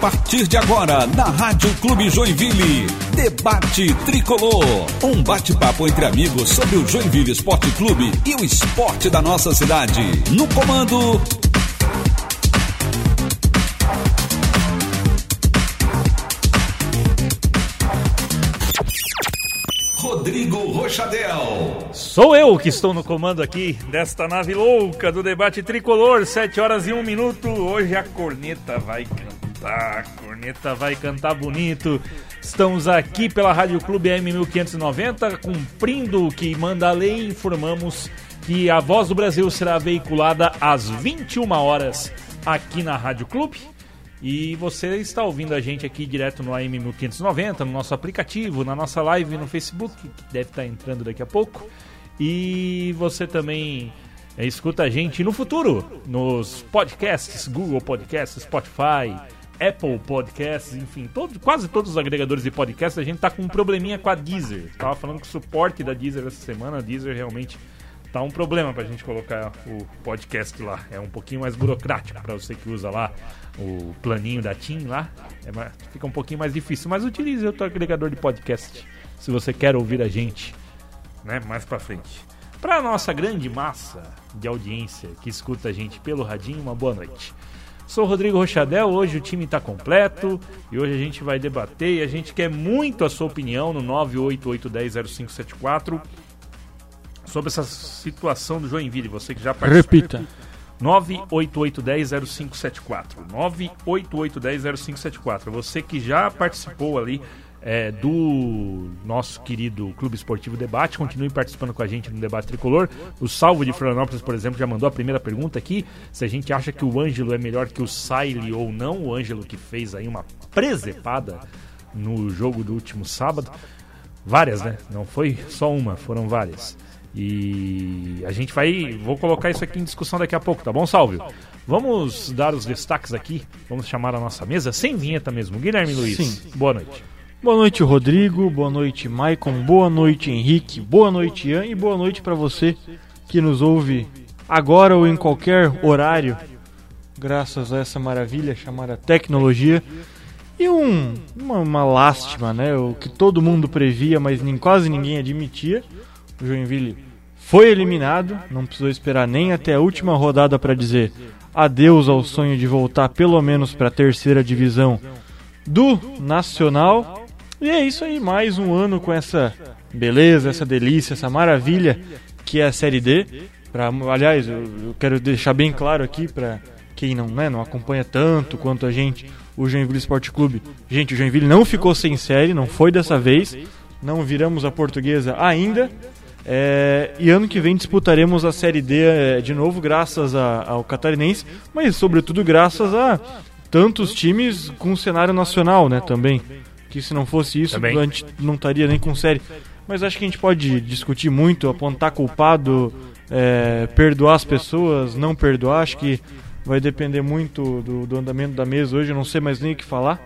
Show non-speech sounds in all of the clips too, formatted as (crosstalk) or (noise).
partir de agora, na Rádio Clube Joinville, Debate Tricolor. Um bate-papo entre amigos sobre o Joinville Esporte Clube e o esporte da nossa cidade. No comando, Rodrigo Rochadel. Sou eu que estou no comando aqui desta nave louca do debate tricolor, 7 horas e 1 minuto. Hoje a corneta vai cantar, a corneta vai cantar bonito. Estamos aqui pela Rádio Clube AM1590, cumprindo o que manda a lei, informamos que a Voz do Brasil será veiculada às 21 horas aqui na Rádio Clube. E você está ouvindo a gente aqui direto no AM 1590, no nosso aplicativo, na nossa live no Facebook, que deve estar entrando daqui a pouco. E você também é, escuta a gente no futuro, nos podcasts, Google Podcasts, Spotify, Apple Podcasts, enfim, todo, quase todos os agregadores de podcasts. A gente está com um probleminha com a Deezer. Estava falando com o suporte da Deezer essa semana, a Deezer realmente tá um problema pra gente colocar o podcast lá. É um pouquinho mais burocrático para você que usa lá o planinho da TIM lá. É fica um pouquinho mais difícil. Mas utilize o teu agregador de podcast se você quer ouvir a gente né, mais pra frente. Pra nossa grande massa de audiência que escuta a gente pelo radinho, uma boa noite. Sou Rodrigo Rochadel, hoje o time está completo e hoje a gente vai debater e a gente quer muito a sua opinião no 988100574 sobre essa situação do Joinville, você que já participou. Repita. 988100574. 988100574. Você que já participou ali é, do nosso querido Clube Esportivo Debate, continue participando com a gente no debate tricolor. O Salvo de Florianópolis, por exemplo, já mandou a primeira pergunta aqui: se a gente acha que o Ângelo é melhor que o Saile ou não. O Ângelo que fez aí uma presepada no jogo do último sábado. Várias, né? Não foi só uma, foram várias. E a gente vai. Vou colocar isso aqui em discussão daqui a pouco, tá bom, Salve? Vamos dar os destaques aqui. Vamos chamar a nossa mesa sem vinheta mesmo. Guilherme Luiz, Sim. boa noite. Boa noite, Rodrigo. Boa noite, Maicon. Boa noite, Henrique. Boa noite, Ian. E boa noite para você que nos ouve agora ou em qualquer horário, graças a essa maravilha chamada tecnologia. E um, uma, uma lástima, né? O que todo mundo previa, mas nem, quase ninguém admitia o Joinville foi eliminado, não precisou esperar nem até a última rodada para dizer adeus ao sonho de voltar pelo menos para a terceira divisão do Nacional. E é isso aí, mais um ano com essa beleza, essa delícia, essa maravilha que é a Série D. Pra, aliás, eu, eu quero deixar bem claro aqui para quem não, né, não acompanha tanto quanto a gente o Joinville Esporte Clube. Gente, o Joinville não ficou sem série, não foi dessa vez. Não viramos a portuguesa ainda. É, e ano que vem disputaremos a Série D é, de novo, graças a, ao Catarinense, mas sobretudo graças a tantos times com cenário nacional, né, também. Que se não fosse isso, também. a gente não estaria nem com série. Mas acho que a gente pode discutir muito, apontar culpado, é, perdoar as pessoas, não perdoar. Acho que vai depender muito do, do andamento da mesa hoje, eu não sei mais nem o que falar.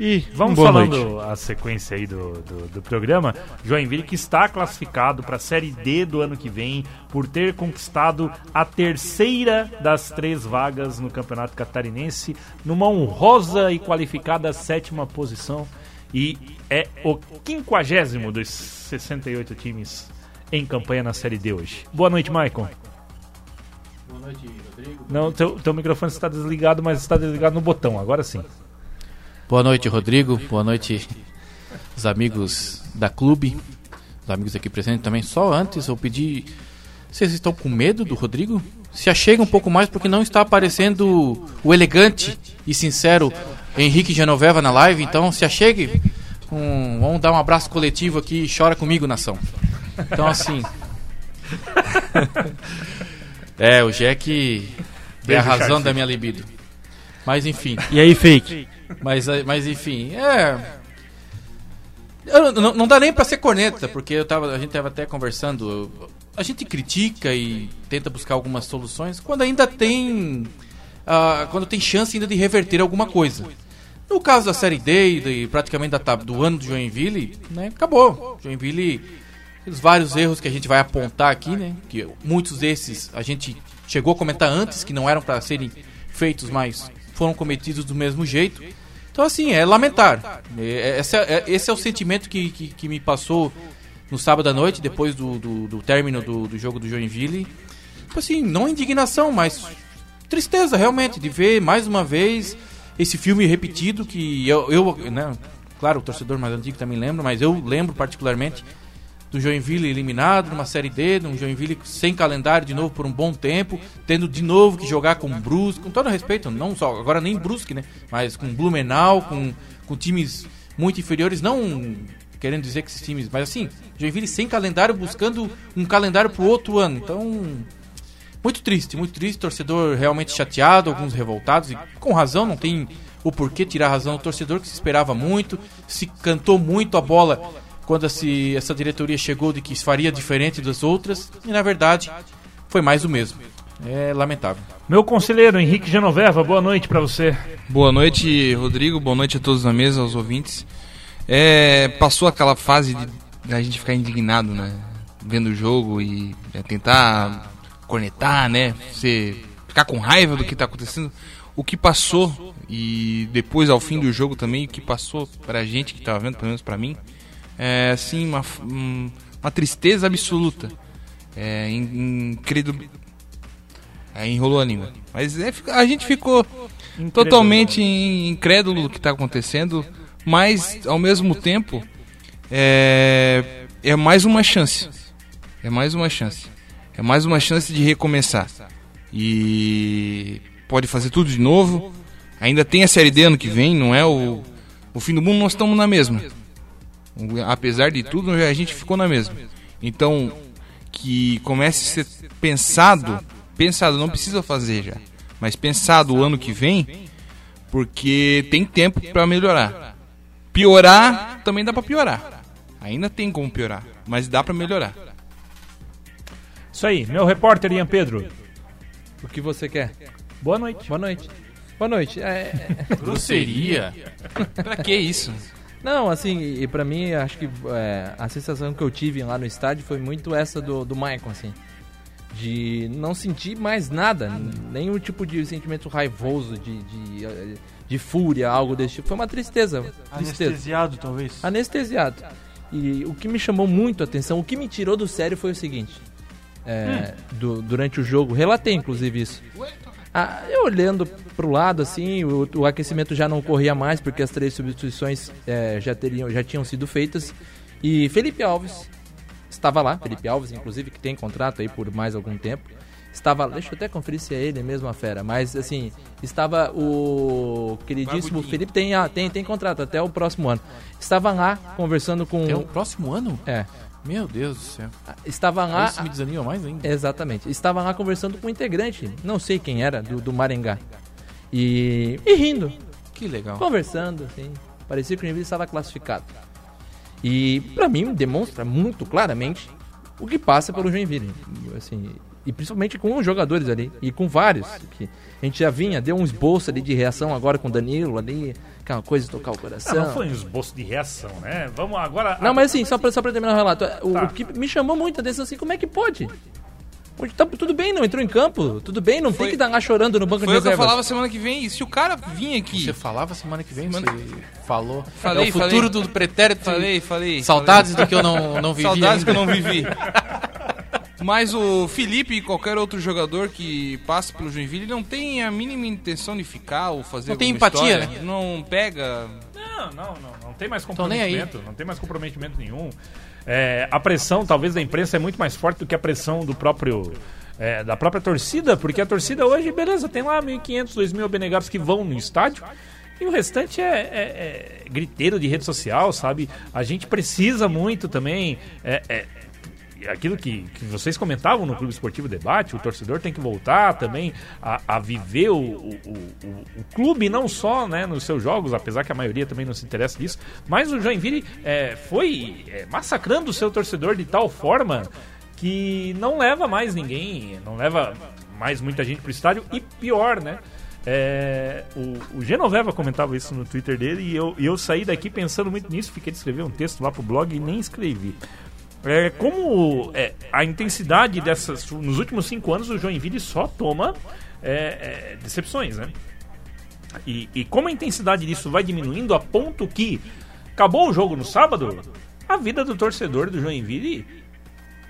E vamos Boa falando noite. a sequência aí do, do, do, programa. Joinville que está classificado para a Série D do ano que vem por ter conquistado a terceira das três vagas no Campeonato Catarinense, numa honrosa e qualificada sétima posição. E é o quinquagésimo dos 68 times em campanha na Série D hoje. Boa noite, Maicon. Boa noite, Rodrigo. Não, teu, teu microfone está desligado, mas está desligado no botão, agora sim. Boa noite, Rodrigo. Boa noite, os amigos da clube, os amigos aqui presentes também. Só antes eu pedi. Vocês estão com medo do Rodrigo? Se achegue um pouco mais porque não está aparecendo o elegante e sincero Henrique Genoveva na live. Então se achegue. Um, vamos dar um abraço coletivo aqui. Chora comigo, nação. Então assim. (laughs) é, o Jack é a razão da minha libido. Mas enfim. E aí, fake? Mas, mas enfim, é. Não, não, dá nem pra ser corneta, porque eu tava, a gente tava até conversando. A gente critica e tenta buscar algumas soluções quando ainda tem. Uh, quando tem chance ainda de reverter alguma coisa. No caso da Série D e praticamente da, do ano do Joinville, né, acabou. Joinville, os vários erros que a gente vai apontar aqui, né, que muitos desses a gente chegou a comentar antes que não eram para serem feitos, mas foram cometidos do mesmo jeito. Então, assim, é lamentar. É, esse, é, esse é o sentimento que, que, que, me passou no sábado à noite, depois do, do, do término do, do jogo do Joinville. Tipo assim, não indignação, mas tristeza realmente de ver mais uma vez esse filme repetido que eu, eu né, claro, o torcedor mais antigo também lembra, mas eu lembro particularmente do Joinville eliminado numa Série D, um Joinville sem calendário de novo por um bom tempo, tendo de novo que jogar com Brusque, com todo respeito, não só, agora nem Brusque, né, mas com Blumenau, com, com times muito inferiores, não querendo dizer que esses times, mas assim, Joinville sem calendário, buscando um calendário para o outro ano, então muito triste, muito triste, torcedor realmente chateado, alguns revoltados, e com razão, não tem o porquê tirar a razão do torcedor, que se esperava muito, se cantou muito a bola quando esse, essa diretoria chegou de que faria diferente das outras, e na verdade foi mais o mesmo. É lamentável. Meu conselheiro Henrique Genoveva, boa noite para você. Boa noite, Rodrigo. Boa noite a todos na mesa, aos ouvintes. É, passou aquela fase de a gente ficar indignado, né? Vendo o jogo e é, tentar cornetar, né? Você ficar com raiva do que está acontecendo. O que passou e depois ao fim do jogo também o que passou pra gente que estava vendo, pelo menos para mim, é, assim, uma, uma tristeza absoluta. É, incrível. É, enrolou a língua. Mas é, a gente ficou totalmente incrédulo do que está acontecendo, mas ao mesmo tempo é, é mais uma chance. É mais uma chance. É mais uma chance de recomeçar. E pode fazer tudo de novo. Ainda tem a Série D ano que vem, não é o, o fim do mundo, nós estamos na mesma. Apesar de tudo, a gente ficou na mesma. Então, que comece a ser pensado, pensado, não precisa fazer já, mas pensado o ano que vem, porque tem tempo para melhorar. Piorar também dá para piorar. Ainda tem como piorar, mas dá para melhorar. Isso aí, meu repórter Ian Pedro. O que você quer? Boa noite. Boa noite. Boa noite. É... (laughs) Grosseria? pra que isso? Não, assim, e pra mim, acho que é, a sensação que eu tive lá no estádio foi muito essa do, do Michael, assim. De não sentir mais nada, nenhum tipo de sentimento raivoso, de, de, de fúria, algo desse tipo. Foi uma tristeza. tristeza. Anestesiado, talvez. Anestesiado. E o que me chamou muito a atenção, o que me tirou do sério foi o seguinte. É, hum. do, durante o jogo, relatei inclusive isso. Ah, eu olhando para o lado, assim, o, o, aquecimento já não ocorria mais, porque as três substituições é, já, teriam, já tinham sido feitas. E Felipe Alves estava lá, Felipe Alves, inclusive, que tem contrato aí por mais algum tempo. Estava, deixa eu até conferir se é ele mesmo a fera, mas assim, estava o queridíssimo Felipe tem, ah, tem tem contrato até o próximo ano. Estava lá conversando com Até o próximo ano? É. Meu Deus do céu. Estava lá. Isso me desanima mais ainda. Exatamente. Estava lá conversando com um integrante, não sei quem era, do, do Maringá. E, e rindo. Que legal. Conversando, assim. Parecia que o Joinville estava classificado. E para mim demonstra muito claramente o que passa pelo Joinville. Assim, e principalmente com os jogadores ali. E com vários. Que a gente já vinha, deu um esboço ali de reação agora com o Danilo ali. Aquela coisa de tocar o coração. Não, não foi um esboço de reação, né? Vamos agora. Não, mas assim, só pra, só pra terminar o relato. O, tá. o que me chamou muito a atenção assim, como é que pode? Tá, tudo bem, não entrou em campo. Tudo bem, não foi, tem que estar lá chorando no banco de reservas. Foi o que eu falava semana que vem. E se o cara vinha aqui... Você falava semana que vem? Semana... Você falou. Falei, é o futuro falei. do pretérito. Falei, falei. Saudades falei. do que eu não, não vivi Saudades ainda. que eu não vivi. (laughs) Mas o Felipe e qualquer outro jogador que passe pelo Joinville não tem a mínima intenção de ficar ou fazer Não tem empatia, história. né? Não pega... Não, não, não. Não tem mais aí. comprometimento. Não tem mais comprometimento nenhum. É, a pressão, talvez, da imprensa é muito mais forte do que a pressão do próprio. é, da própria torcida, porque a torcida hoje, beleza, tem lá 1.500, 2.000 abnegados que vão no estádio. E o restante é, é- é griteiro de rede social, sabe? A gente precisa muito também. é- é, aquilo que, que vocês comentavam no Clube Esportivo Debate, o torcedor tem que voltar também a, a viver o, o, o- o clube, não só né, nos seus jogos, apesar que a maioria também não se interessa disso, mas o Joinville é, foi é, massacrando o seu torcedor de tal forma que não leva mais ninguém, não leva mais muita gente pro estádio e pior, né? É, o, o Genoveva comentava isso no Twitter dele e eu, eu saí daqui pensando muito nisso, fiquei de escrever um texto lá pro blog e nem escrevi. É, como é, a intensidade dessas. Nos últimos cinco anos, o Joinville só toma é, é, decepções, né? E, e como a intensidade disso vai diminuindo a ponto que acabou o jogo no sábado, a vida do torcedor do Joinville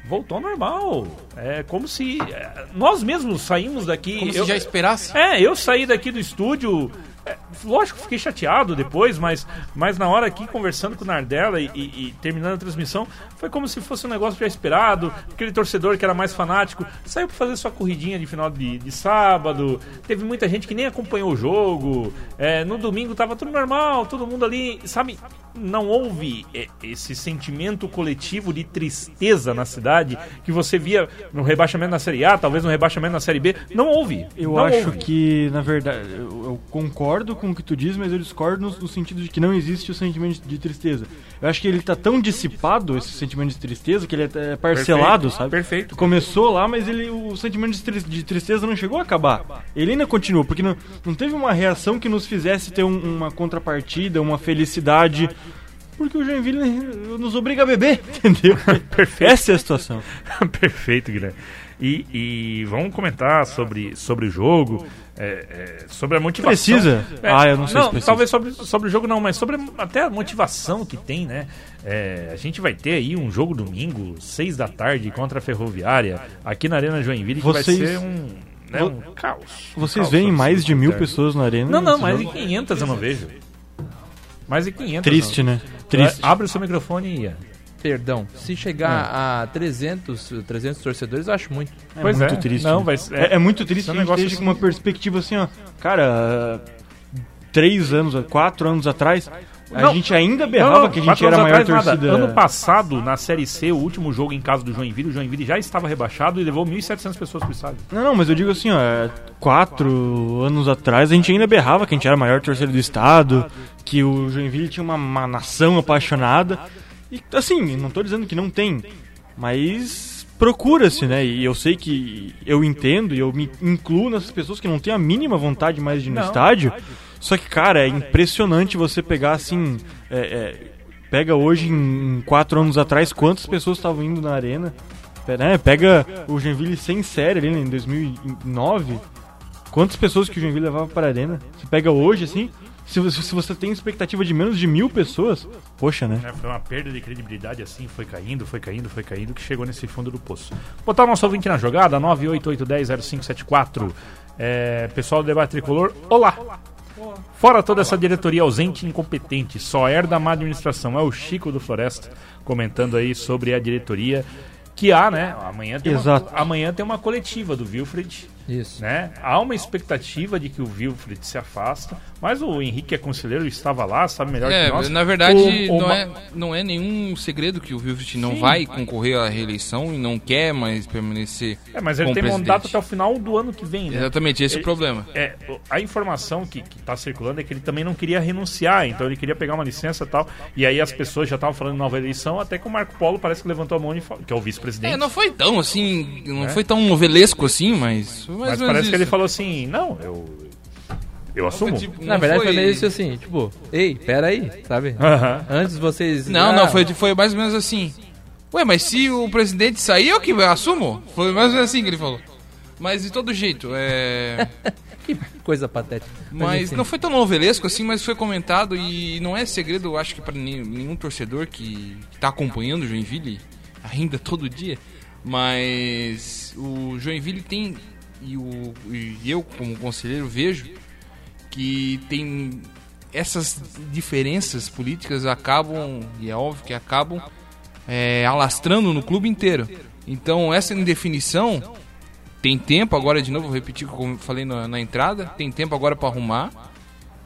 voltou ao normal. É como se é, nós mesmos saímos daqui. Como eu- se já esperasse. é, eu saí daqui do estúdio. É, lógico que fiquei chateado depois, mas, mas na hora aqui conversando com o Nardella e, e- e terminando a transmissão, foi como se fosse um negócio já esperado. Aquele torcedor que era mais fanático saiu para fazer sua corridinha de final de, de sábado. Teve muita gente que nem acompanhou o jogo. é, no domingo tava tudo normal, todo mundo ali, sabe? Não houve é, esse sentimento coletivo de tristeza na cidade que você via no rebaixamento na Série A, talvez no rebaixamento na Série B. Não houve. Eu Não acho houve. que, na verdade, eu, eu concordo com o que tu diz, mas eu discordo no, no sentido de que não existe o sentimento de tristeza. Eu acho que ele tá tão dissipado, esse sentimento de tristeza, que ele é, é parcelado, Perfeito, sabe? perfeito. Começou lá, mas ele, o sentimento de tristeza não chegou a acabar. Ele ainda continua, porque não, não teve uma reação que nos fizesse ter um- uma contrapartida, uma felicidade. Porque o Joinville nos obriga a beber, (laughs) entendeu? Essa é a situação. (laughs) Perfeito, Guilherme. E, e vamos comentar sobre, sobre o jogo, é, é, sobre a motivação. Precisa? É, Ah, eu não sei se precisa. Talvez sobre, sobre o jogo não, mas sobre até a motivação que tem, né? É, a gente vai ter aí um jogo domingo, seis da tarde, contra a Ferroviária, aqui na Arena Joinville, que Vocês- vai ser um, né, um caos. Um Vocês caos veem mais de mil absoluto. pessoas na arena? Não, não, mais de jogo? 500 eu não vejo. Mais de 500. Triste, não. né? Triste. Abre o seu microfone e ia. Perdão, se chegar a 300, 300 torcedores, eu acho muito. É Pois muito é. triste. Não, né? vai- é, é muito triste é um que a gente negócio esteja assim- com uma perspectiva assim, ó. Cara, três anos, quatro anos atrás, a Não. gente ainda berrava que a gente era a maior atrás, nada. torcida. Ano passado, na Série C, o último jogo em casa do Joinville, o Joinville já estava rebaixado e levou 1.700 pessoas pro estádio. Não, não, mas eu digo assim, ó, é, quatro anos atrás a gente ainda berrava que a gente era a maior torcida do estado, que o Joinville tinha uma, uma nação apaixonada. E assim, não tô dizendo que não tem, mas procura-se, né? E eu sei que eu entendo e eu me incluo nessas pessoas que não têm a mínima vontade mais de ir no Não. estádio. Só que, cara, é impressionante você pegar assim. é, é, pega hoje, em, quatro anos atrás, quantas pessoas estavam indo na arena. Né, Pega o Joinville sem série ali né, em 2009. Quantas pessoas que o Joinville levava para a arena? Você pega hoje, assim. Se você, se você tem expectativa de menos de mil pessoas, poxa, né? É, foi uma perda de credibilidade assim, foi caindo, foi caindo, foi caindo, que chegou nesse fundo do poço. Botar o nosso ouvinte na jogada, 988100574. É, pessoal do Debate Tricolor, olá! Fora toda essa diretoria ausente e incompetente, só herda má administração. É o Chico do Floresta comentando aí sobre a diretoria que há, né? Amanhã tem, Exato. uma, amanhã tem uma coletiva do Wilfred, Isso. né? Há uma expectativa de que o Wilfred se afasta, mas o Henrique é conselheiro, estava lá, sabe melhor É, que nós. na verdade, O- o não, Ma- é, não é nenhum segredo que o Wilfred não Sim. vai concorrer à reeleição e não quer mais permanecer É, mas ele tem presidente. mandato até o final do ano que vem, né? Exatamente, esse é o Ele- problema. É, a informação que, que tá circulando é que ele também não queria renunciar, então ele queria pegar uma licença e tal. E aí as pessoas já estavam falando nova eleição, até que o Marco Polo parece que levantou a mão, e falou- que é o vice-presidente. É, não foi tão assim, não É? foi tão novelesco assim, mas... mais mas ou menos parece que ele isso. falou assim: não, eu. Eu assumo. Tipo, Na verdade foi meio isso assim, tipo, ei, pera aí, sabe? Aham. Antes vocês... Não, Ah, não, foi, foi mais ou menos assim. Ué, mas se o presidente sair, eu que assumo? Foi mais ou menos assim que ele falou. Mas de todo jeito, é... (laughs) Que coisa patética. Mas não foi tão novelesco assim, mas foi comentado e não é segredo, eu acho que para nenhum torcedor que, que tá acompanhando o Joinville ainda (laughs) todo dia, mas o Joinville tem e, o, e eu como conselheiro vejo que tem essas diferenças políticas acabam e é óbvio que acabam é, alastrando no clube inteiro. Então essa indefinição tem tempo agora, de novo, vou repetir o que eu falei na, na entrada, tem tempo agora para arrumar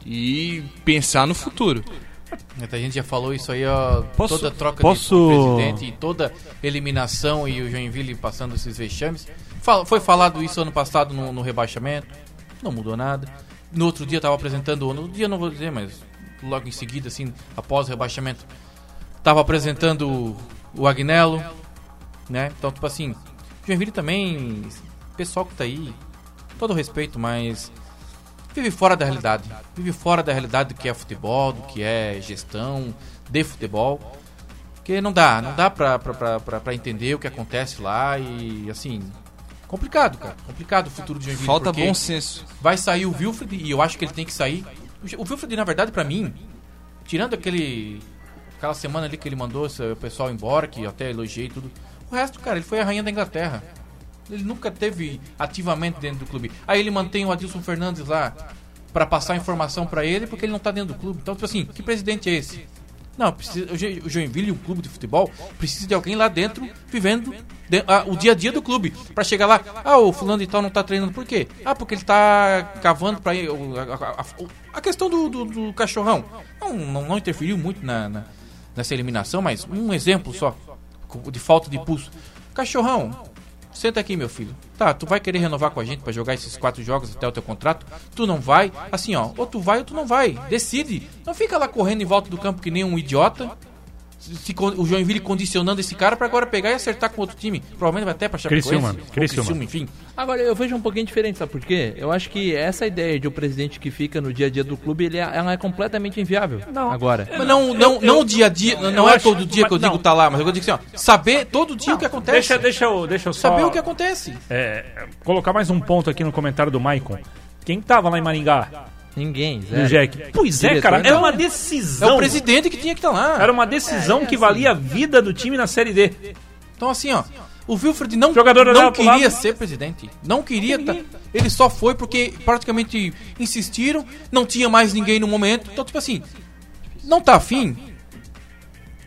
e pensar no futuro. A gente já falou isso aí, ó. Posso- toda troca posso- de presidente e toda eliminação e o Joinville passando esses vexames. Foi falado isso ano passado no, no rebaixamento, não mudou nada. No outro dia tava apresentando, no dia não vou dizer, mas logo em seguida, assim, após o rebaixamento, tava apresentando o- Agnello, né? Então, tipo assim, Joinville também, pessoal que tá aí, todo respeito, mas vive fora da realidade. Vive fora da realidade do que é futebol, do que é gestão de futebol. Porque não dá, não dá pra, pra, pra, pra entender o que acontece lá e assim. Complicado, cara. Complicado o futuro do Joinville. Falta bom senso. Vai sair o Wilfred e eu acho que ele tem que sair. O Wilfred, na verdade, pra mim, tirando aquele. aquela semana ali que ele mandou o pessoal embora, que eu até elogiei e tudo. O resto, cara, ele foi a rainha da Inglaterra. Ele nunca teve ativamente dentro do clube. Aí ele mantém o Adilson Fernandes lá pra passar informação pra ele porque ele não tá dentro do clube. Então, tipo assim, que presidente é esse? Não, precisa, o Jo- o Joinville, o clube de futebol, precisa de alguém lá dentro vivendo de- ah, o dia a dia do clube. Pra chegar lá, ah, o fulano e tal não tá treinando por quê? Ah, porque ele tá cavando pra ir. A, a- a- questão do, do- do cachorrão não, não, não interferiu muito na, na- nessa eliminação, mas um exemplo só de falta de pulso. Cachorrão, Senta aqui, meu filho. Tá, tu vai querer renovar com a gente pra jogar esses quatro jogos até o teu contrato? Tu não vai? Assim, ó, ou tu vai ou tu não vai. Decide. Não fica lá correndo em volta do campo que nem um idiota. Se- o Joinville condicionando esse cara pra agora pegar e acertar com outro time. Provavelmente vai até pra Chapecoense. Criciúma, Criciúma. enfim. Agora, eu vejo um pouquinho diferente, sabe por quê? Eu acho que essa ideia de um presidente que fica no dia a dia do clube, ele é, ela é completamente inviável. Não. Agora. Mas não, não, não o dia a dia, não, eu é acho- todo dia que eu digo não. tá lá, mas eu digo assim, ó, saber todo dia o que acontece. Deixa, deixa, eu, deixa eu só Saber o que acontece. é, colocar mais um ponto aqui no comentário do Maicon. Quem tava lá em Maringá? Ninguém, E o zero. Jack. Pois é, cara, era não. uma É decisão. o presidente que tinha que estar lá. Era uma decisão que valia a vida do time na Série D. Então assim, ó, o Wilfred não, Jogador não queria ser presidente. Não queria. tá- ele só foi porque praticamente insistiram, não tinha mais ninguém no momento. Então, tipo assim, não tá afim?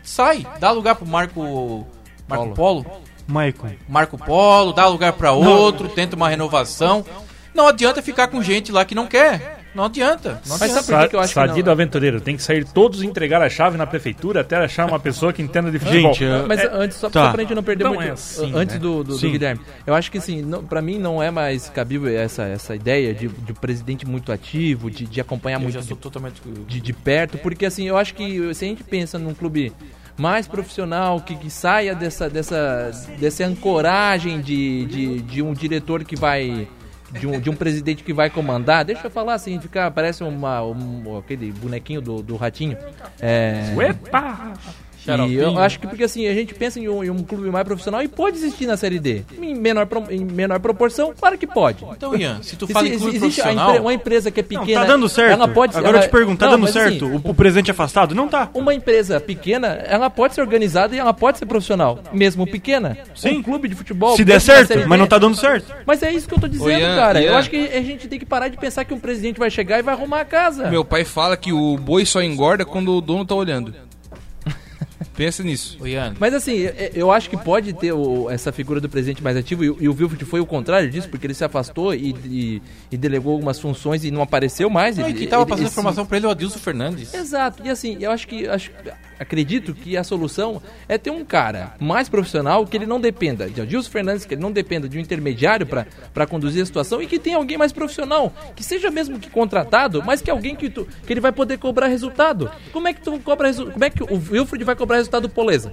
Sai, dá lugar pro Marco Marco Polo. Maicon. Marco Polo, dá lugar pra outro, tenta uma renovação. Não adianta ficar com gente lá que não quer. Não adianta. Não Mas adianta. sabe por que que eu acho que Sadido não? aventureiro. Tem que sair todos entregar a chave na prefeitura até achar uma pessoa que entenda de futebol. Gente, eu- Mas É, antes, só, tá. só pra gente não perder Não muito. é assim, antes né? do, do, do. Guilherme, eu acho que assim, não, pra mim não é mais cabível essa, essa ideia de, de um presidente muito ativo, de, de acompanhar Eu muito já de, sou totalmente. de, de perto, porque assim, eu acho que se a gente pensa num clube mais profissional, que, que saia dessa, dessa, dessa ancoragem de, de, de um diretor que vai. De um, de um presidente que vai comandar, deixa eu falar assim, ficar, parece uma, um, aquele bonequinho do, do ratinho. É, Epa! E eu acho que porque assim, a gente pensa em um, em um clube mais profissional e pode existir na Série D. Em menor, pro- em menor proporção, claro que pode. Então, Ian, se tu fala em clube existe profissional. empre- uma empresa que é Não, pequena. tá dando certo. Ela pode Agora eu ela- te pergunto, tá Não, dando mas certo? assim, o, o presidente afastado? Não tá. uma empresa pequena, ela pode ser organizada e ela pode ser profissional, mesmo pequena. Sim. Um clube de futebol. Se der certo, mas não tá dando certo. Mas é isso que eu tô dizendo, Ian, cara. Eu Ian. acho que a gente tem que parar de pensar que um presidente vai chegar e vai arrumar a casa. Meu pai fala que o boi só engorda quando o dono tá olhando. Pensa nisso. Mas assim, eu- eu acho que pode ter o- essa figura do presidente mais ativo, e, o- e o Wilfred foi o contrário disso, porque ele se afastou e, e- e delegou algumas funções e não apareceu mais. Não, e Ele- quem tava ele- passando esse- informação pra ele é o Adilson Fernandes. Exato, e assim, eu acho que acho, acredito que a solução é ter um cara mais profissional que ele não dependa de Adilson Fernandes, que ele não dependa de um intermediário para conduzir a situação e que tenha alguém mais profissional, que seja mesmo que contratado, mas que alguém que, tu, que ele vai poder cobrar resultado. Como é que tu cobra? Como é que o Wilfred vai cobrar resultado do Poleza?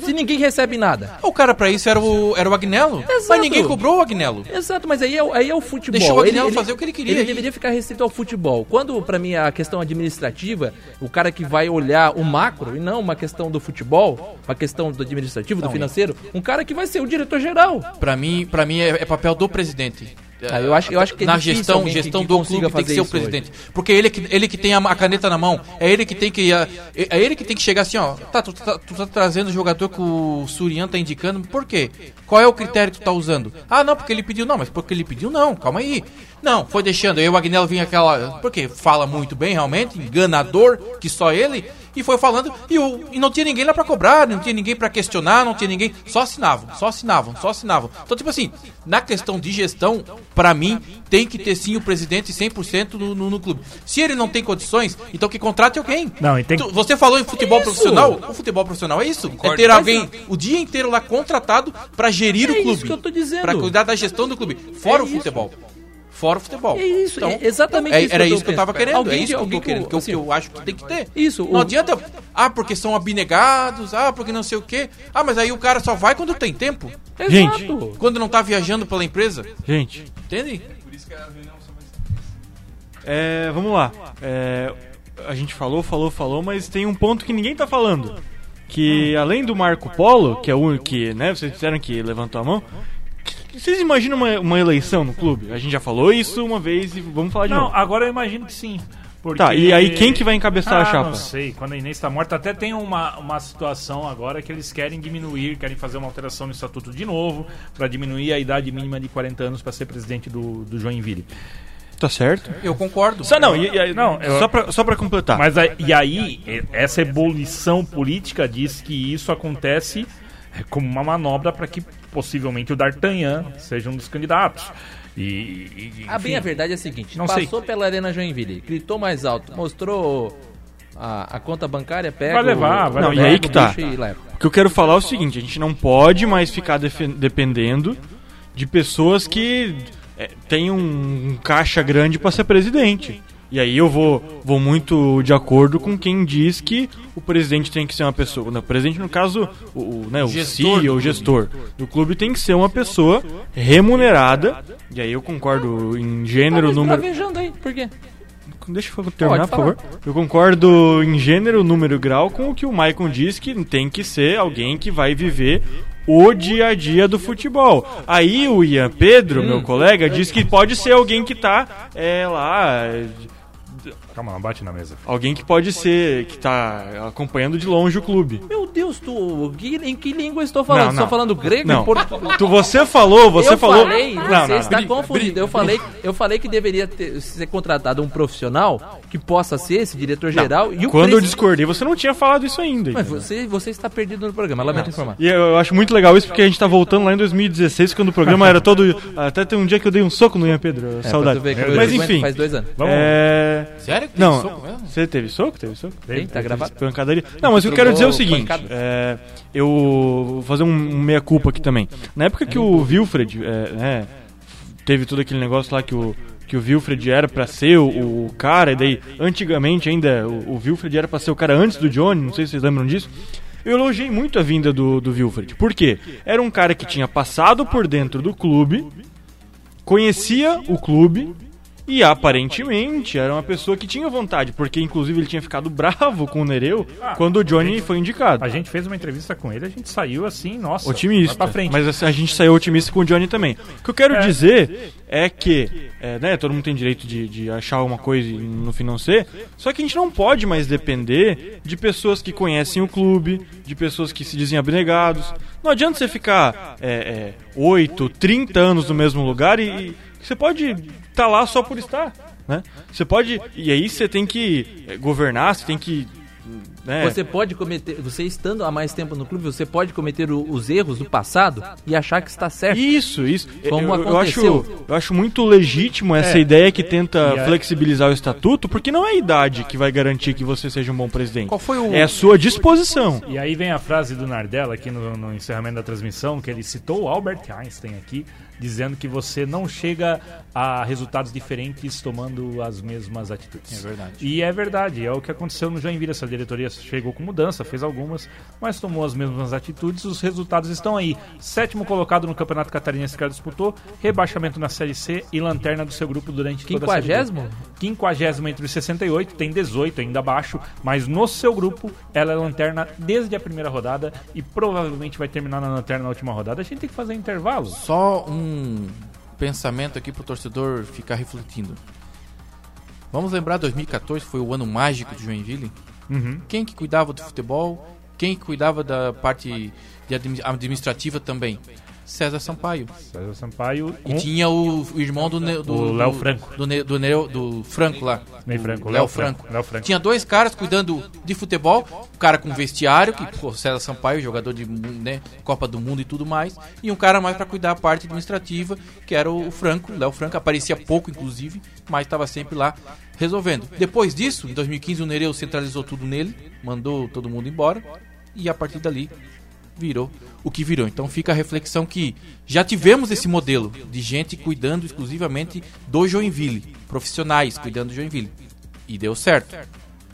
Se ninguém recebe nada. O cara pra isso era o, era o Agnello. Exato. Mas ninguém cobrou o Agnello. Exato, mas aí é, o- aí é o futebol. Deixou o Agnello fazer o que ele queria Ele aí. deveria ficar restrito ao futebol. Quando, pra mim, a questão administrativa, o cara que vai olhar o macro e não uma questão do futebol, uma questão do administrativo, do financeiro, um cara que vai ser o diretor-geral. Pra mim, pra mim é, é papel do presidente. Ah, eu acho- eu acho que é Na gestão, alguém que- gestão que do clube tem que ser o presidente. Porque ele que, ele que tem a, a caneta na mão. É ele que tem que. É, é ele que tem que chegar assim, ó. Tá, tu, tá, tu tá trazendo o jogador que o Surian tá indicando. Por quê? Qual é o critério que tu tá usando? Ah, não, porque ele pediu. Não, mas porque ele pediu, não. Calma aí. Não, foi deixando. Aí o Agnello vinha aquela. Porque fala muito bem, realmente. Enganador, que só ele. E foi falando. E, o, e não tinha ninguém lá pra cobrar, não tinha ninguém pra questionar, não tinha ninguém. Só assinavam, só assinavam, só assinavam. Então, tipo assim, na questão de gestão, pra mim, tem que ter sim o presidente 100% no, no, no clube. Se ele não tem condições, então que contrate alguém. Não, e tem- Tu- Você falou em futebol Isso. profissional? O futebol profissional é isso. É ter alguém o dia inteiro lá contratado pra gerir É o clube. isso que eu tô dizendo. Pra cuidar da gestão do clube. Fora É o isso. futebol. Fora o futebol. É isso, Então, é exatamente é- isso Era isso que eu tava querendo. Alguém é que- isso que eu tô que- querendo. Que, eu- assim, que eu acho que tem que ter. Isso, Não o- adianta. Ah, porque são abnegados. Ah, porque não sei o quê. Ah, mas aí o cara só vai quando tem tempo. Gente. Exato. Quando não tá viajando pela empresa. Gente, Entende? é, vamos lá. É, a gente falou, falou, falou, mas tem um ponto que ninguém tá falando. Que além do Marco Polo, que é o único que, né, vocês disseram que levantou a mão, Vocês imaginam uma, uma eleição no clube? A gente já falou isso uma vez e vamos falar de Não, novo. agora eu imagino que sim. Porque... Tá, e aí quem que vai encabeçar a Ah, chapa? Não sei, quando a Inês está morta, até tem uma, uma situação agora que eles querem diminuir, querem fazer uma alteração no estatuto de novo, para diminuir a idade mínima de 40 anos para ser presidente do, do Joinville. Tá certo? Eu concordo. Só não, e- e- Não, eu- só, pra, só pra completar. Mas aí- e aí, essa ebulição política diz que isso acontece é, como uma manobra para que possivelmente o D'Artagnan seja um dos candidatos. E, e- A bem a verdade é a seguinte: Não sei. passou pela Arena Joinville, gritou mais alto, mostrou a, a conta bancária, pega. Vai levar, o- vai Não, levar. e aí que tá. O que eu quero falar é o seguinte: a gente não pode mais ficar dependendo de pessoas que é, têm um, um caixa grande pra ser presidente. E aí eu vou, vou muito de acordo com quem diz que o presidente tem que ser uma pessoa. Não, o presidente, no caso, o, o, né, o Gestor CEO, do o gestor do clube tem que ser uma pessoa remunerada. E aí eu concordo em gênero, Tá número. esbravejando aí, por quê? Deixa eu terminar, por favor. Eu concordo em gênero, número e grau com o que o Maicon diz que tem que ser alguém que vai viver o dia a dia do futebol. Aí o Ian Pedro, meu colega, diz que pode ser alguém que tá é, lá. Calma, não bate na mesa. Alguém que pode ser. que tá acompanhando de longe o clube. Meu Deus, tu. em que língua eu estou falando? Não, não. Estou falando grego Não. e português? Tu, você falou, você eu falou. falei, Não, você não, não. está confundido. Eu falei, eu falei que deveria ter- ser contratado um profissional que possa ser esse diretor-geral e o Quando eu discordei, você não tinha falado isso ainda. Mas você, você está perdido no programa, lamento informar. E eu acho muito legal isso porque a gente tá voltando lá em 2016, quando o programa era todo. Até tem um dia que eu dei um soco no Ian Pedro. É, saudade. eu Mas enfim. Faz dois anos. Vamos. É. Sério? que tem Não, soco mesmo? você teve soco? Teve soco? Tem, tá gravado. Pancadaria. Não, mas eu quero dizer o seguinte: é, eu vou fazer um, um meia-culpa aqui também. Na época que o Wilfred é, né, teve todo aquele negócio lá que o, que o Wilfred era pra ser o, o cara, e daí, antigamente ainda, o, o Wilfred era pra ser o cara antes do Johnny, não sei se vocês lembram disso. Eu elogiei muito a vinda do, do Wilfred. Por quê? Era um cara que tinha passado por dentro do clube, conhecia o clube e aparentemente era uma pessoa que tinha vontade, porque inclusive ele tinha ficado bravo com o Nereu quando o Johnny foi indicado. A gente fez uma entrevista com ele, a gente saiu assim, nossa. Otimista. Pra frente. Mas assim, a gente saiu otimista com o Johnny também. O que eu quero É. dizer é que, é, né, todo mundo tem direito de, de achar uma coisa e no fim não ser, só que a gente não pode mais depender de pessoas que conhecem o clube, de pessoas que se dizem abnegados. Não adianta você ficar é, é, 8, 30 anos no mesmo lugar e, e você pode estar lá só por estar. Né? Você pode. E aí você tem que governar, você tem que. Né, Você pode cometer, você estando há mais tempo no clube, você pode cometer o- os erros do passado e achar que está certo. Isso, isso. Como eu, eu acho, aconteceu. eu acho muito legítimo essa É. ideia que tenta a- flexibilizar o estatuto, porque não é a idade que vai garantir que você seja um bom presidente. Qual foi o- É a sua disposição. E aí vem a frase do Nardella aqui no, no encerramento da transmissão, que ele citou o Albert Einstein aqui, dizendo que você não chega a resultados diferentes tomando as mesmas atitudes. É verdade. E é verdade, é o que aconteceu no Joinville. Essa diretoria chegou com mudança, fez algumas, mas tomou as mesmas atitudes. Os resultados estão aí. Sétimo colocado no Campeonato Catarinense que ela disputou, rebaixamento na Série C e lanterna do seu grupo durante toda a Série B. Quinquagésimo? Quinquagésimo entre os 68, tem 18 ainda abaixo, mas no seu grupo ela é lanterna desde a primeira rodada e provavelmente vai terminar na lanterna na última rodada. A gente tem que fazer intervalo. Só um pensamento aqui pro torcedor ficar refletindo. Vamos lembrar 2014 foi o ano mágico de Joinville? Uhum. Quem que cuidava do futebol? Quem que cuidava da parte administrativa também? César Sampaio. César Sampaio E um- tinha o, o irmão do, Ne- do Léo Franco. Do, Ne- do, Neo- do Franco lá. Ney Franco, Léo Franco, Franco. Léo Franco. Tinha dois caras cuidando de futebol, o cara com vestiário, que pô, César Sampaio, jogador de né, Copa do Mundo e tudo mais, e um cara mais pra cuidar da parte administrativa, que era o Franco, Léo Franco, aparecia pouco inclusive, mas estava sempre lá resolvendo. Depois disso, em 2015 o Nereu centralizou tudo nele, mandou todo mundo embora, e a partir dali virou o que virou. Então fica a reflexão que já tivemos esse modelo de gente cuidando exclusivamente do Joinville, profissionais cuidando do Joinville. E deu certo.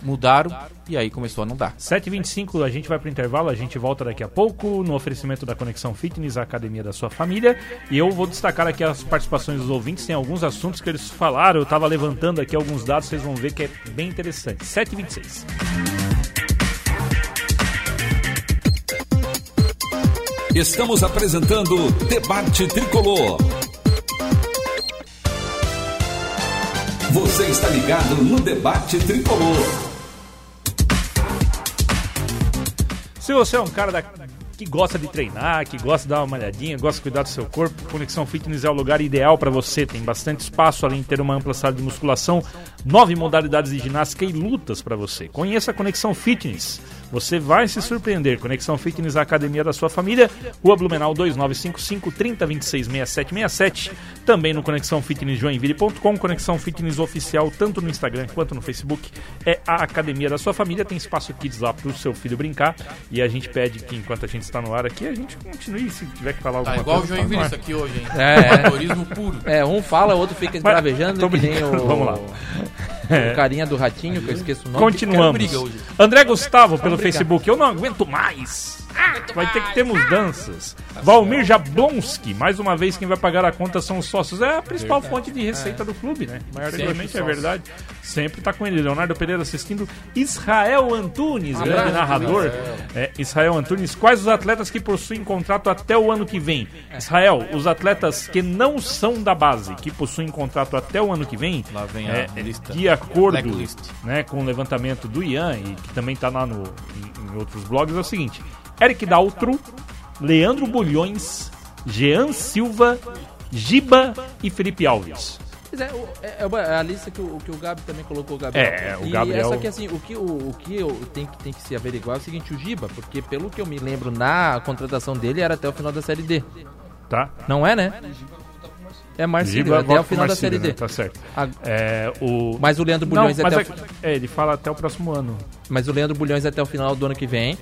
Mudaram e aí começou a não dar. 7h25, a gente vai pro intervalo, a gente volta daqui a pouco no oferecimento da Conexão Fitness, a academia da sua família. E eu vou destacar aqui as participações dos ouvintes, tem alguns assuntos que eles falaram, eu tava levantando aqui alguns dados, vocês vão ver que é bem interessante. 7h26. Estamos apresentando Debate Tricolor. Você está ligado no Debate Tricolor. Se você é um cara da- que gosta de treinar, que gosta de dar uma malhadinha, gosta de cuidar do seu corpo, Conexão Fitness é o lugar ideal para você. Tem bastante espaço, além de ter uma ampla sala de musculação, nove modalidades de ginástica e lutas para você. Conheça a Conexão Fitness. Você vai se surpreender. Conexão Fitness, a academia da sua família. Rua Blumenau 2955 3026 6767. Também no Conexão Fitness Joinville.com. Conexão Fitness oficial, tanto no Instagram quanto no Facebook. É a academia da sua família. Tem espaço kids lá pro seu filho brincar. E a gente pede que, enquanto a gente está no ar aqui, a gente continue. Se tiver que falar alguma Tá igual o coisa. Joinville fala no isso ar. aqui hoje, hein? É. Amadorismo puro. É, um fala, o outro fica esbravejando, tô que nem o, (laughs) vamos lá. (laughs) o carinha do ratinho, que eu esqueço o nome. Continuamos. André Gustavo pelo brigar. Facebook. Eu não aguento mais. Vai ter que ter mudanças. Valmir Jablonski, mais uma vez quem vai pagar a conta são os sócios. É a principal fonte de receita do clube, né? Maioritariamente é verdade. Sempre tá com ele. Leonardo Pereira assistindo. Israel Antunes, grande narrador. É, Israel Antunes, quais os atletas que possuem contrato até o ano que vem? Israel, os atletas que não são da base, que possuem contrato até o ano que vem, Lá vem a é, lista. de acordo né, com o levantamento do Ian, e que também está lá no, em, em outros blogs, é o seguinte: Eric Daltro, Leandro Bulhões, Jean Silva, Giba e Felipe Alves. Pois é, o- é, é a lista que o, que o Gabi também colocou, o Gabriel. É, o e Gabriel- Essa que assim, o que, o, o que eu tem que, tem que se averiguar é o seguinte, o Giba, porque pelo que eu me lembro na contratação dele era até o final da Série D. Tá? Não é, né? É Marcílio, até o final da Marcílio, Série D. né? Tá certo. A- É, o... Mas o Leandro Bulhões até é, o, é, ele fala até o próximo ano. Mas o Leandro Bulhões até o final do ano que vem.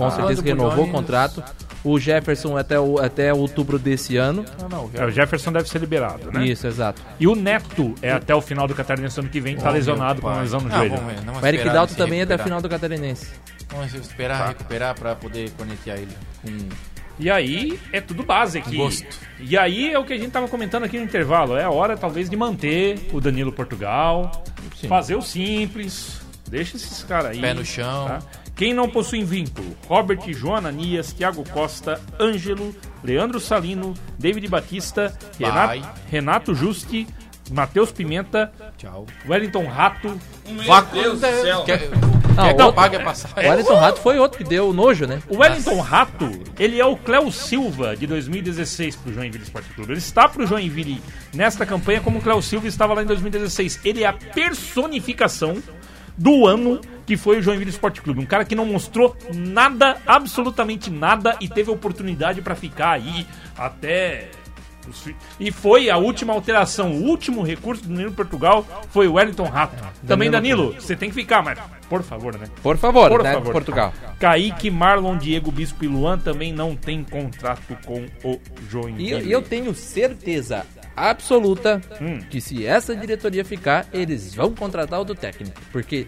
Com Ah. certeza renovou o contrato. O Jefferson até, o, até outubro desse ano. Não, não, É, o Jefferson deve ser liberado, né? Isso, exato. E o Neto é até o final do Catarinense ano que vem, tá lesionado com uma lesão no Não, joelho. ver, O Eric esperar Dalton ele se também é até o recuperar. final do Catarinense. Vamos esperar recuperar pra poder conectar ele com E aí é tudo base aqui. Gosto. E aí é o que a gente tava comentando aqui no intervalo. É a hora talvez de manter o Danilo Portugal, fazer o simples, deixa esses caras aí. Pé no chão. tá? Quem não possui vínculo? Robert João Anias, Thiago Costa, Ângelo, Leandro Salino, David Batista. Renato, Renato Justi, Matheus Pimenta, tchau. Wellington Rato, Vácuo. Deus do céu. Quer, Não, quer que o- eu pague a passagem? O Wellington Rato foi outro que deu nojo, né? O Wellington Rato, ele é o Cléo Silva de 2016 pro Joinville Esporte Clube. Ele está pro Joinville nesta campanha como o Cléo Silva estava lá em 2016. Ele é a personificação do ano que foi o Joinville Esporte Clube. Um cara que não mostrou nada, absolutamente nada, e teve oportunidade para ficar aí até. E foi a última alteração, o último recurso do Danilo Portugal foi o Wellington Rato. Também, Danilo, você tem que ficar, mas por favor, né? Por favor, Por né? favor. Portugal. Kaique, Marlon, Diego, Bispo e Luan também não tem contrato com o Joinville. e eu tenho certeza absoluta Hum. que se essa diretoria ficar, eles vão contratar outro técnico. Porque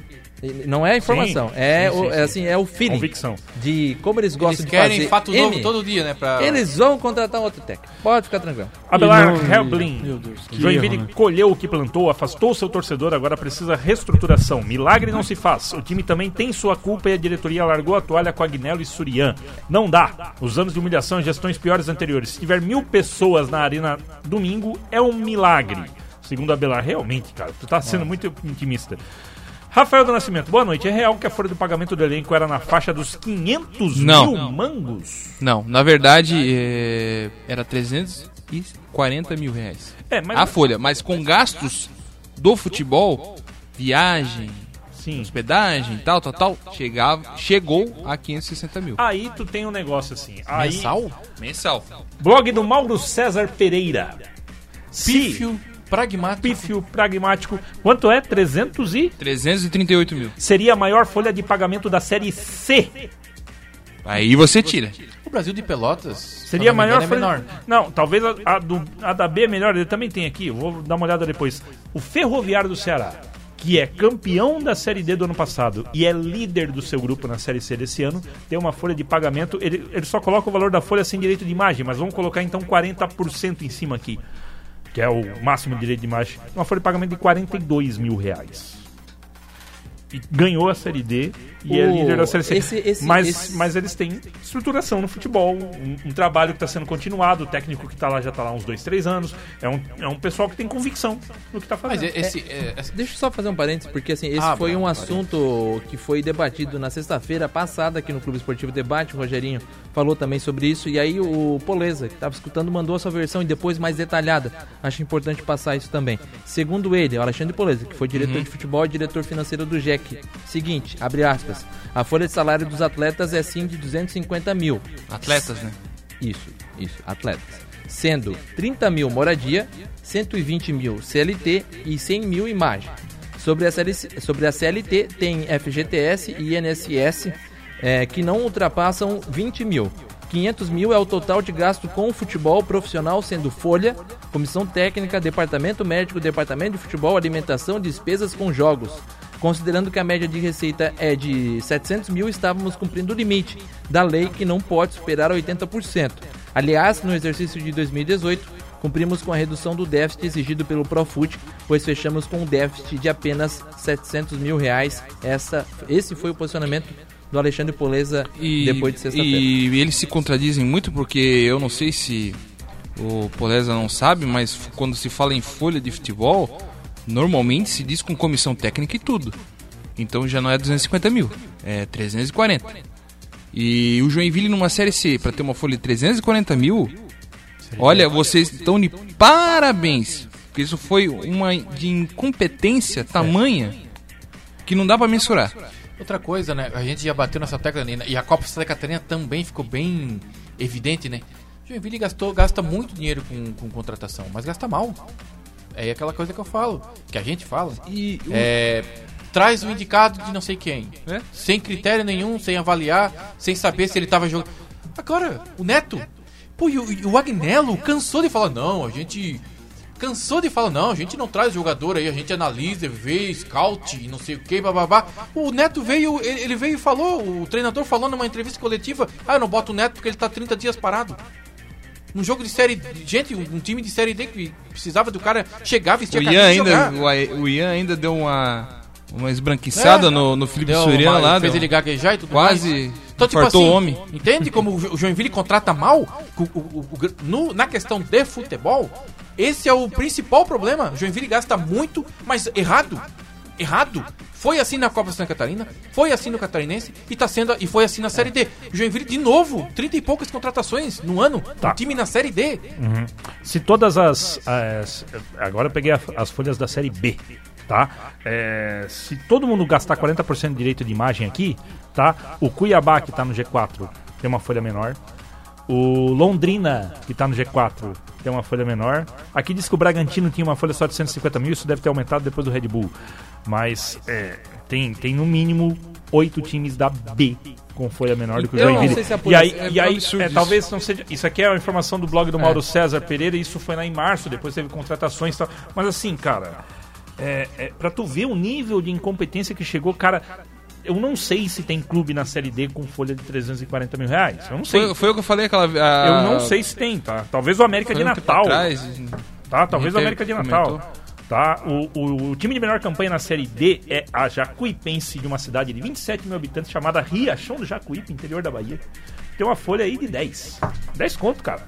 não é a informação, Sim, é, sim, o, sim, é sim. assim, é o feeling Convicção. de como eles gostam Eles de querem fazer fato M, novo todo dia, né? Pra... Eles vão contratar um outro técnico. Pode ficar tranquilo. Abelar não- Helblin. Meu Deus, que Joinville erro, né? colheu o que plantou, afastou seu torcedor, agora precisa reestruturação. Milagre não se faz. O time também tem sua culpa e a diretoria largou a toalha com Agnello e Surian. Não dá. Os anos de humilhação e gestões piores anteriores. Se tiver mil pessoas na arena domingo, é um milagre. Segundo Abelar, realmente, cara, tu tá sendo muito intimista. Rafael do Nascimento, boa noite. É real que a folha do pagamento do elenco era na faixa dos 500 Não. mil mangos? Não, na verdade é, era 340 mil reais. É, mas. A folha, mas com gastos do futebol, viagem, Sim. hospedagem, tal, tal, tal, chegava, chegou a 560 mil. Aí tu tem um negócio assim. Aí, Mensal? Mensal. Blog do Mauro César Pereira. Se Pífio, pragmático. pífio pragmático. Quanto é? 300 e? 338 mil. Seria a maior folha de pagamento da série C. Aí você tira. O Brasil de Pelotas Seria maior engano, folha. é menor. Não, talvez a, a do- a da B é melhor. Ele também tem aqui. Vou dar uma olhada depois. O Ferroviário do Ceará, que é campeão da série D do ano passado e é líder do seu grupo na série C desse ano, tem uma folha de pagamento. Ele, ele só coloca o valor da folha sem direito de imagem, mas vamos colocar então 40% em cima aqui. Que é o máximo direito de imagem. Uma folha de pagamento de 42 mil reais. E ganhou a Série D e é líder da Série C. esse- esse- mas, esse- mas eles têm estruturação no futebol, um, um trabalho que está sendo continuado, o técnico que está lá já está lá uns dois, três anos. É um, é um pessoal que tem convicção no que está Mas fazendo. esse, é, esse- Deixa eu só fazer um parênteses, porque assim, esse Ah, foi um assunto que foi debatido na sexta-feira passada aqui no Clube Esportivo Debate. O Rogerinho falou também sobre isso. E aí o Poleza, que estava escutando, mandou a sua versão e depois mais detalhada. Acho importante passar isso também. Segundo ele, o Alexandre Poleza, que foi diretor Uhum. de futebol e diretor financeiro do Seguinte, abre aspas. A folha de salário dos atletas é sim de 250 mil. Atletas, né? Isso, isso, atletas. Sendo 30 mil moradia, 120 mil CLT e 100 mil imagem. Sobre a, CLC sobre a CLT tem FGTS e INSS eh, que não ultrapassam 20 mil. 500 mil é o total de gasto com o futebol profissional, sendo folha, comissão técnica, departamento médico, departamento de futebol, alimentação, despesas com jogos. Considerando que a média de receita é de 700 mil, estávamos cumprindo o limite da lei que não pode superar 80%. Aliás, no exercício de 2018, cumprimos com a redução do déficit exigido pelo Profut, pois fechamos com um déficit de apenas 700 mil reais. Essa, esse foi o posicionamento do Alexandre Poleza E, depois de sexta-feira. e eles se contradizem muito porque eu não sei se o Poleza não sabe, mas quando se fala em folha de futebol, normalmente se diz com comissão técnica e tudo. Então já não é 250 mil, é 340. E o Joinville numa série C, para ter uma folha de 340 mil, olha, vocês estão de parabéns. Porque isso foi uma de incompetência tamanha que não dá para mensurar. Outra coisa, né? A gente já bateu nessa tecla né? e a Copa Santa Catarina também ficou bem evidente, né? Joinville gastou, gasta muito dinheiro com, com contratação, mas gasta mal. É aquela coisa que eu falo, que a gente fala. E É, traz o indicado de não sei quem. É? Sem critério nenhum, sem avaliar, sem saber se ele tava jogando. Agora, o Neto. Pô, e o, e o Agnello cansou de falar, não, a gente. Cansou de falar, não, a gente não traz jogador aí, a gente analisa, vê, scout e não sei o que, bababá. O Neto veio, ele, ele veio e falou, o treinador falou numa entrevista coletiva, ah, eu não boto o Neto porque ele tá 30 dias parado. Num jogo de série. Gente, um time de série D que precisava do cara chegar, vestir O a camisa ainda, o, Ian ainda deu uma, uma esbranquiçada É. no, no Felipe uma- lá. fez deu- ele gaguejar e tudo quase mais. Então, tipo assim, o homem. entende como o Jo- o Joinville contrata mal? O- o- o- no- na questão de futebol, esse é o principal problema. O Joinville gasta muito, mas errado. Errado. Foi assim na Copa Santa Catarina, foi assim no Catarinense e tá sendo e foi assim na Série D. Joinville de novo, 30 e poucas contratações no ano, Tá. um time na Série D. Se todas as, as- Agora eu peguei as folhas da série B, tá? É, se todo mundo gastar 40% de direito de imagem aqui, tá? O Cuiabá, que tá no G4, tem uma folha menor. O Londrina, que tá no G4, tem uma folha menor. Aqui diz que o Bragantino tinha uma folha só de 150 mil, isso deve ter aumentado depois do Red Bull. Mas é, tem, tem no mínimo oito times da B com folha menor do que o Eu não Joinville. sei se a e aí, é e aí é, isso. talvez não seja. Isso aqui é a informação do blog do Mauro César Pereira, isso foi lá em março, depois teve contratações e tal. Mas assim, cara, é, é, pra tu ver o nível de incompetência que chegou, cara. Eu não sei se tem clube na Série D com folha de 340 mil reais. Eu não sei. Foi, foi o que eu falei aquela a- Eu não sei se tem, tá? Talvez o América foi de Natal. atrás. Tá? Talvez o América de comentou. Tá? O, o, o time de melhor campanha na Série D é a Jacuipense, de uma cidade de 27 mil habitantes, chamada Riachão do Jacuípe, interior da Bahia. Tem uma folha aí de 10. 10 conto, cara.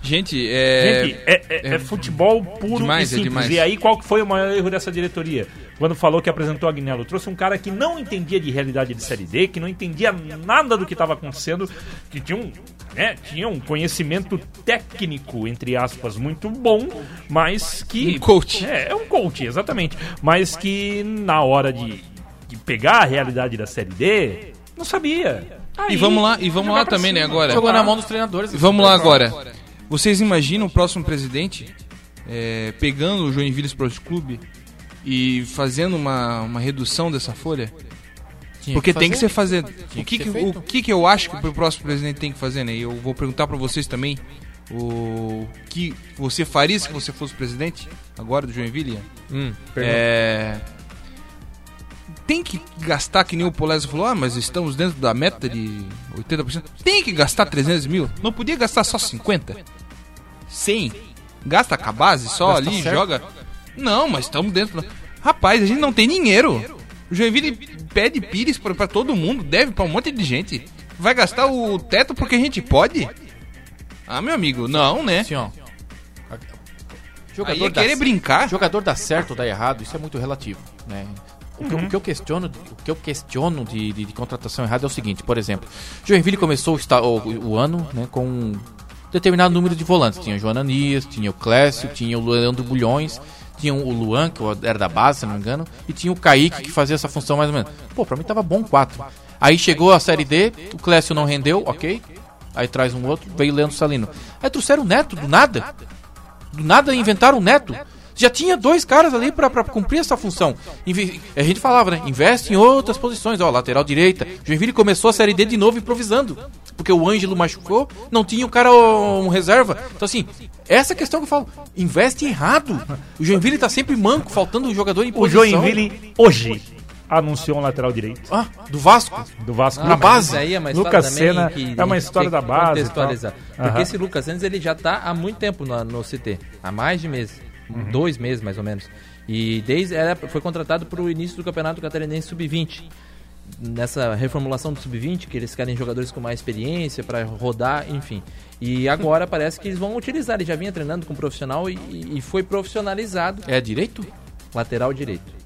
Gente, é. Gente, é, é- é futebol puro demais, e é simples. e aí, qual que foi o maior erro dessa diretoria? Quando falou que apresentou a Agnello. Trouxe um cara que não entendia de realidade de Série D, que não entendia nada do que estava acontecendo, que tinha um, né, tinha um conhecimento técnico, entre aspas, muito bom, mas que... Um coach. É, é um coach, exatamente. Mas que na hora de, de pegar a realidade da Série D, não sabia. E vamos lá, e vamos lá também, né, cima. agora. Jogou na mão dos treinadores. Vamos lá agora. Vocês imaginam o próximo presidente é, pegando o Joinville Sports Clube e fazendo uma, uma redução dessa folha? Tinha Porque tem que ser fazer. O que que, que- o que, que eu acho que o próximo presidente tem que fazer, né? E eu vou perguntar pra vocês também. O que você faria se você fosse presidente agora do Joinville? Hum, pergunta. É, tem que gastar, que nem o Polésio falou, ah, mas estamos dentro da meta de 80%. Tem que gastar 300 mil? Não podia gastar só 50? 100? Gasta com a base só Gasta ali, certo. joga. Não, mas estamos dentro. Rapaz, a gente não tem dinheiro. O Joinville pede pires pra, pra todo mundo, deve pra um monte de gente. Vai gastar o teto porque a gente pode? Ah, meu amigo, não, né? Assim, ó. Aí é dá- querer brincar. Jogador dá certo ou dá errado, isso é muito relativo, né? O que, eu- o que eu questiono, o que eu questiono de, de- de contratação errada é o seguinte, por exemplo, Joinville começou o, o- o ano né, com um determinado número de volantes. Tinha o João Ananias, tinha o Clécio, tinha o Leandro Bulhões, tinha o Luan, que era da base, se não me engano, e tinha o Kaique, que fazia essa função mais ou menos. Pô, pra mim tava bom quatro. Aí chegou a Série D, o Clécio não rendeu, ok. Aí traz um outro, veio Leandro Salino. Aí trouxeram o Neto, do nada. Do nada inventaram o Neto. Já tinha dois caras ali pra, pra cumprir essa função. Inve- A gente falava, né? Investe em outras posições. Ó, lateral direita. Joinville começou a Série D de novo improvisando. Porque o Ângelo machucou, não tinha o cara um reserva. Então, assim, essa questão que eu falo. Investe errado. O Joinville tá sempre manco, faltando um jogador em O posição. Joinville, hoje, anunciou um lateral direito Ah, do Vasco. do Vasco. Na base. Aí é Lucas Senna que é uma história da base Contextualizar. Porque Aham. esse Lucas Senna ele já tá há muito tempo no, no CT. Há mais de meses. Uhum. Dois meses, mais ou menos. E desde era, foi contratado para o início do Campeonato Catarinense Sub-20. Nessa reformulação do Sub-20, que eles querem jogadores com mais experiência para rodar, enfim. E agora parece que eles vão utilizar. Ele já vinha treinando com profissional e, e foi profissionalizado É direito? lateral direito.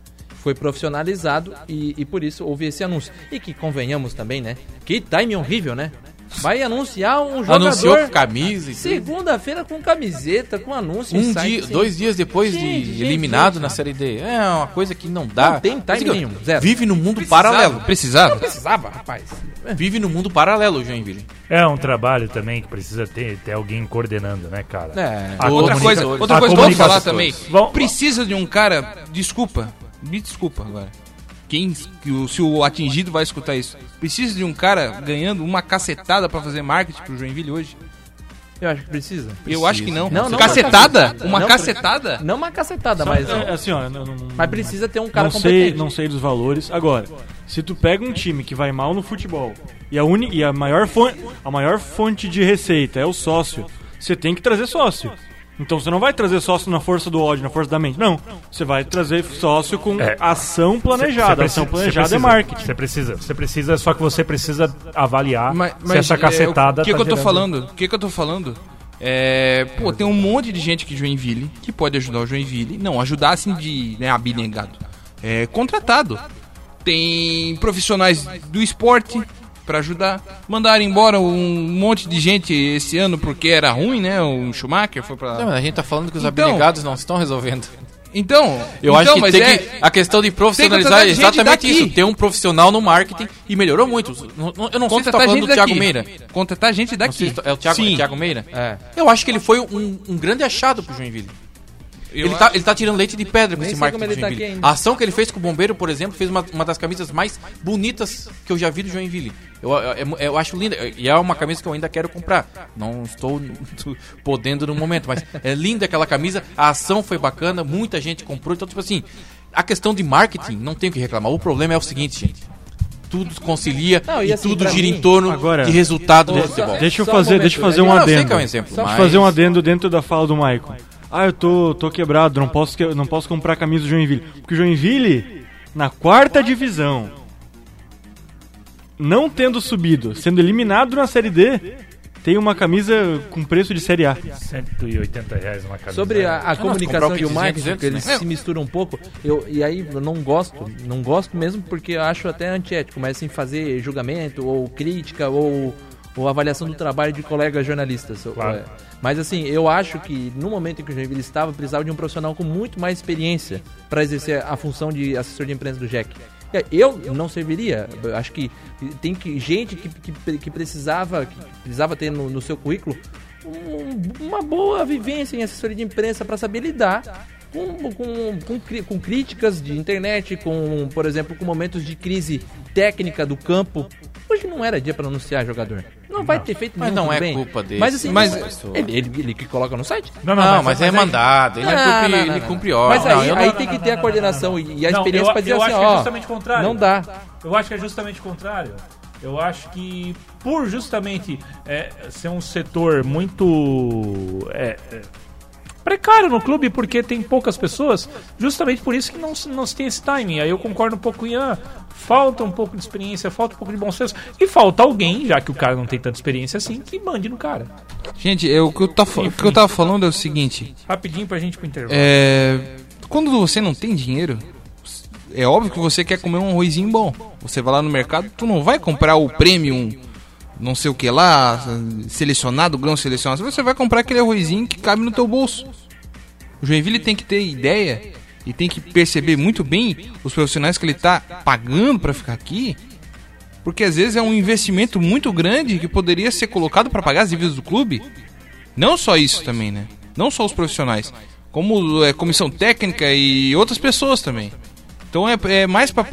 Foi profissionalizado e, e por isso houve esse anúncio. E que convenhamos também, né? Que time horrível, né? Vai anunciar um jogador. Anunciou com camisa e tudo. Segunda-feira com camiseta, com anúncio. Um dia, sem- dois dias depois Gente, de gente, eliminado gente, na? Série D. É uma coisa que não dá. Não tem time nenhum, zero. Vive no mundo Precisava, paralelo. Precisava. Precisava, rapaz. Vive no mundo paralelo Joinville. É um trabalho também que precisa ter, ter alguém coordenando, né, cara? É. A Outra comunica- coisa, outra coisa que eu vou comunicação- falar também. Vão- Precisa de um cara. Desculpa. Me desculpa agora. Quem, que o- se o atingido vai escutar isso. Precisa de um cara ganhando uma cacetada pra fazer marketing pro Joinville hoje? Eu acho que precisa. Eu acho que não. Não, não cacetada? uma cacetada. Uma Não, cacetada? Não uma cacetada, mas, É, assim, ó, não, não- mas precisa ter um cara não sei, competente. não sei dos valores. Agora, se tu pega um time que vai mal no futebol e a, uni, e a, maior, fonte, a maior fonte de receita é o sócio, você tem que trazer sócio. Então você não vai trazer sócio na força do ódio, na força da mente. Não. Você vai trazer sócio com É. ação Cê- planejada. cê ação precisa- planejada cê é marketing. Você precisa, você precisa, só que você precisa avaliar Mas, se essa é, cacetada O que, tá que eu tô falando? O que, que eu tô falando? É, pô, tem um monte de gente que Joinville que pode ajudar o Joinville. Não, ajudar assim de né, abnegado. É contratado. Tem profissionais do esporte pra ajudar. Mandaram embora um monte de gente esse ano porque era ruim, né? O Schumacher foi mas a gente tá falando que os Então- abnegados não estão resolvendo. Então, Eu então, acho que tem é- que. A questão de profissionalizar é exatamente isso. Ter um profissional no marketing e melhorou muito. Eu não sei se tá falando do Thiago daqui. Meira. Contratar gente daqui. se é o Thiago, Thiago Meira? É. Eu acho que ele foi um, um grande achado pro Joinville. Eu Ele tá, ele tá tirando leite de pedra com Nem esse marketing do tá Joinville. ainda. a ação que ele fez com o Bombeiro, por exemplo, fez uma, uma das camisas mais bonitas que eu já vi do Joinville. Eu, eu, eu acho linda. E é uma camisa que eu ainda quero comprar. Não estou (laughs) podendo no momento, mas é linda aquela camisa. A ação foi bacana, muita gente comprou. Então, tipo assim, a questão de marketing, não tenho o que reclamar. O problema é o seguinte, gente. Tudo concilia Não, e e, assim, tudo gira mim- em torno Agora- de resultado do futebol. Deixa eu um fazer, momento, deixa eu fazer um adendo. é um exemplo, Deixa eu mas- fazer um adendo dentro da fala do Maicon. Ah, eu tô, tô quebrado, não posso, não posso comprar camisa do Joinville. Porque o Joinville, na quarta divisão, não tendo subido, sendo eliminado na Série D, tem uma camisa com preço de Série A. 180 reais uma camisa. Sobre a, a comprar comunicação e o marketing, 200, que eles né? se misturam um pouco, eu, e aí eu não gosto, não gosto mesmo porque eu acho até antiético, mas assim, fazer julgamento, ou crítica, ou, ou avaliação do trabalho de colegas jornalistas. Claro. É, Mas assim, eu acho que no momento em que o Joinville estava, precisava de um profissional com muito mais experiência para exercer a função de assessor de imprensa do Jack. Eu não serviria. Eu acho que tem que, gente que, que, que precisava que precisava ter no, no seu currículo um- uma boa vivência em assessoria de imprensa para saber lidar com, com, com, com críticas de internet, com, por exemplo, com momentos de crise técnica do campo. Hoje não era dia para anunciar jogador. Não vai ter feito Mas não é bem. culpa dele. Mas assim, Mas- não- ele, ele, ele que coloca no site? Não, Não, não, mas, é mandado. Ele, é Não, cumpre, não, não, ele não. cumpre ordem. Mas aí, Não, aí não- tem que ter a coordenação e a Não, experiência para dizer eu assim, acho que é ó, justamente o contrário. não dá. Eu acho que é justamente o contrário. Eu acho que por justamente é, ser um setor muito é, é, precário no clube porque tem poucas pessoas, justamente por isso que não, se- não se tem esse timing. Aí eu concordo um pouco com o Ian. Falta um pouco de experiência, falta um pouco de bom senso. E falta alguém, já que o cara não tem tanta experiência assim, que mande no cara. Gente, eu, o, que eu tá, o que eu tava falando é o seguinte: Rapidinho pra gente pro intervalo. é, quando você não tem dinheiro, é óbvio que você quer comer um arrozinho bom. Você vai lá no mercado, tu não vai comprar o premium, não sei o que lá, selecionado, grão selecionado. Você vai comprar aquele arrozinho que cabe no teu bolso. O Joinville tem que ter ideia e tem que perceber muito bem os profissionais que ele tá pagando para ficar aqui. Porque às vezes é um investimento muito grande que poderia ser colocado para pagar as dívidas do clube. Não só isso também, né? Não só os profissionais, como é, comissão técnica e outras pessoas também. Então é, é mais para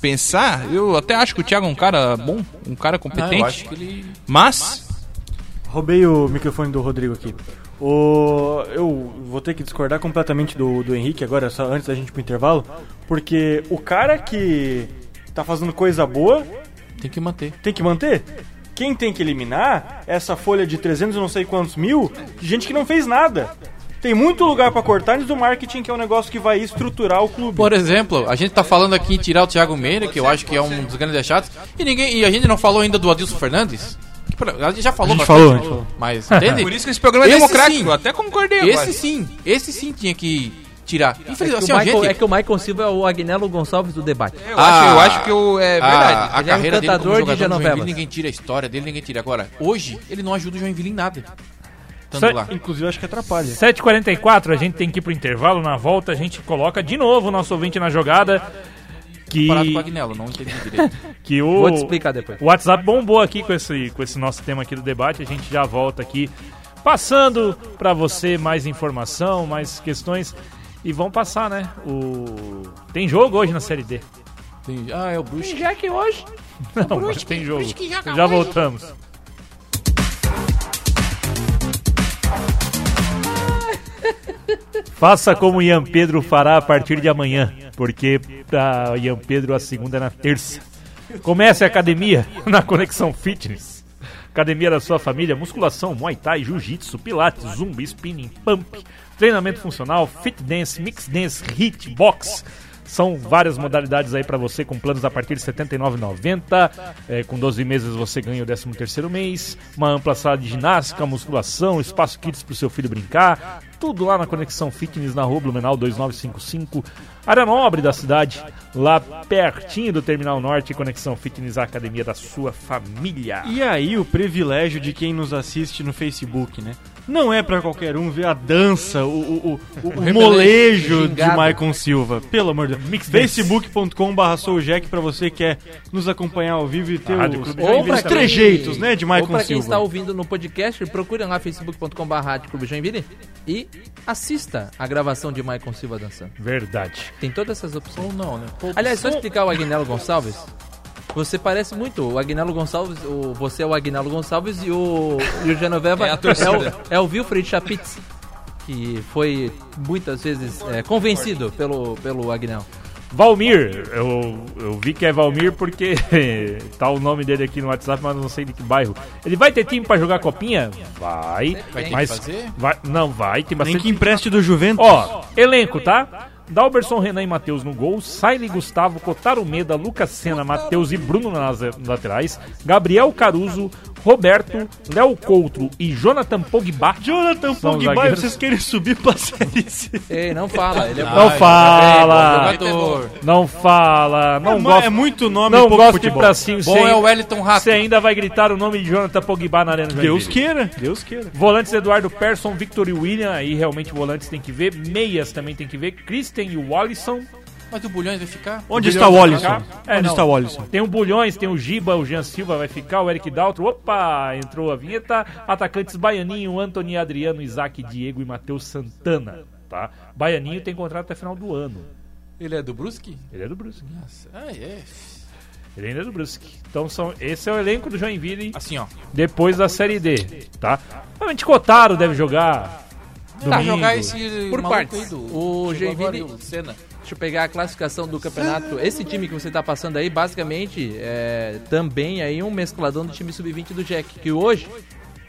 pensar. Eu até acho que o Thiago é um cara bom, um cara Ah, competente. ele. Mas Roubei o microfone do Rodrigo aqui. O, eu vou ter que discordar completamente do, do Henrique agora, só antes da gente ir pro intervalo, porque o cara que tá fazendo coisa boa Tem que manter. tem que manter. Quem tem que eliminar é essa folha de 300 e não sei quantos mil de gente que não fez nada. Tem muito lugar pra cortar antes do marketing, que é um negócio que vai estruturar o clube. Por exemplo, a gente tá falando aqui em tirar o Thiago Meira, que eu acho que é um dos grandes achados, e ninguém e a gente não falou ainda do Adilson Fernandes. A gente já falou A gente falou, a gente falou. mas entende? (laughs) por isso que esse programa é Esse democrático. sim. Eu até concordei Esse agora. sim, esse sim tinha que tirar. É que, Infelizmente, assim, o ó, Michael, gente, é que o Michael Silva é o Agnello Gonçalves do debate. Eu, acho, eu acho que eu, é verdade. a, a é um carreira dele cantador como de jogador do novelas. Joinville, ninguém tira a história dele, ninguém tira. Agora, hoje, ele não ajuda o Joinville em nada. Estando Só- lá. Inclusive, acho que atrapalha. 7h44, a gente tem que ir pro intervalo. Na volta, a gente coloca de novo o nosso ouvinte na jogada. Que, Parado com o Agnello, não entendi direito. (laughs) que o, Vou te explicar depois. o WhatsApp bombou aqui com esse, com esse nosso tema aqui do debate. A gente já volta aqui passando pra você mais informação, mais questões. E vão passar, né? O... Tem jogo hoje na Série D. Tem- ah, é o Bruce. Já que hoje. Não, mas tem jogo. Já voltamos. Faça como Ian Pedro fará a partir de amanhã, porque pra Ian Pedro a segunda é na terça. Comece a academia (laughs) na Conexão Fitness. Academia da sua família, musculação, muay thai, jiu-jitsu, pilates, zumba, spinning, pump, treinamento funcional, fit dance, mix dance, hit, box. São várias modalidades aí pra você com planos a partir de R$ 79,90. É, com 12 meses você ganha o 13 terceiro mês. Uma ampla sala de ginástica, musculação, espaço kids pro seu filho brincar. Tudo lá na Conexão Fitness na Rua Blumenau 2955. Área nobre da cidade, lá pertinho do Terminal Norte. Conexão Fitness, a academia da sua família. E aí o privilégio de quem nos assiste no Facebook, né? Não é pra qualquer um ver a dança, o, o, o, o (laughs) molejo de. Maicon Silva. Pelo amor de Deus. Facebook.com.br Souljack pra você que quer nos acompanhar ao vivo e ter os, Clube os quem- trejeitos, né, de Ou Maicon pra quem Silva. está ouvindo no podcast, procure lá facebook.com.br e assista a gravação de Maicon Silva dançando. Verdade. Tem todas essas opções. Ou não, né? Pô, Aliás, só explicar o Agnello Gonçalves. Você parece muito o Agnello Gonçalves, o, você é o Agnello Gonçalves e o, e o Genoveva É a torcida. o, é o Wilfried Chapitz, que foi muitas vezes é, convencido pelo, pelo Agnello. Valmir, eu, eu vi que é Valmir porque (laughs) tá o nome dele aqui no WhatsApp, mas não sei de que bairro. Ele vai ter time pra jogar copinha? Vai. Vai ter que mas fazer? vai- não vai, tem Nem bastante. que empreste do Juventus. Ó, elenco, tá? Dalberson, Renan e Matheus no gol, Saile Gustavo, Kotaro Meda, Lucas Senna, Matheus e Bruno nas laterais, Gabriel Caruso, Roberto, Léo Couto e Jonathan Pogba. Jonathan São Pogba, zagueiros. vocês querem subir pra Série C. Ei, não fala, ele é Não bom. fala, bom jogador. não fala, não é, gosta. é muito nome Não pouco gosta de ir futebol. pra cima. Bom é o Wellington Rato. Você ainda vai gritar o nome de Jonathan Pogba na Arena Deus queira, Deus queira. Volantes Eduardo Persson, Victor e William, aí realmente volantes tem que ver. Meias também tem que ver. Christian e Wallison. Mas o Bulhões vai ficar? Onde O está o Wallison? É, Onde não. está o Wallison? Tem o Bulhões, tem o Giba, o Jean Silva vai ficar, o Eric Daltro. Opa, entrou a vinheta. Atacantes Baianinho, Anthony Adriano, Isaac Diego e Matheus Santana. Tá? Baianinho tem contrato até final do ano. Ele é do Brusque? Ele é do Brusque. Nossa. Ah, é. Ele ainda é do Brusque. Então são, esse é o elenco do Joinville Assim, ó. depois da Série D. Tá? Realmente Cotaro deve jogar. Tá, Domingo. jogar esse Por partes. aí do... O Joinville- aí, o Senna. Deixa eu pegar a classificação do campeonato. Esse time que você tá passando aí, basicamente, é também aí um mescladão do time sub-20 do Jack, que hoje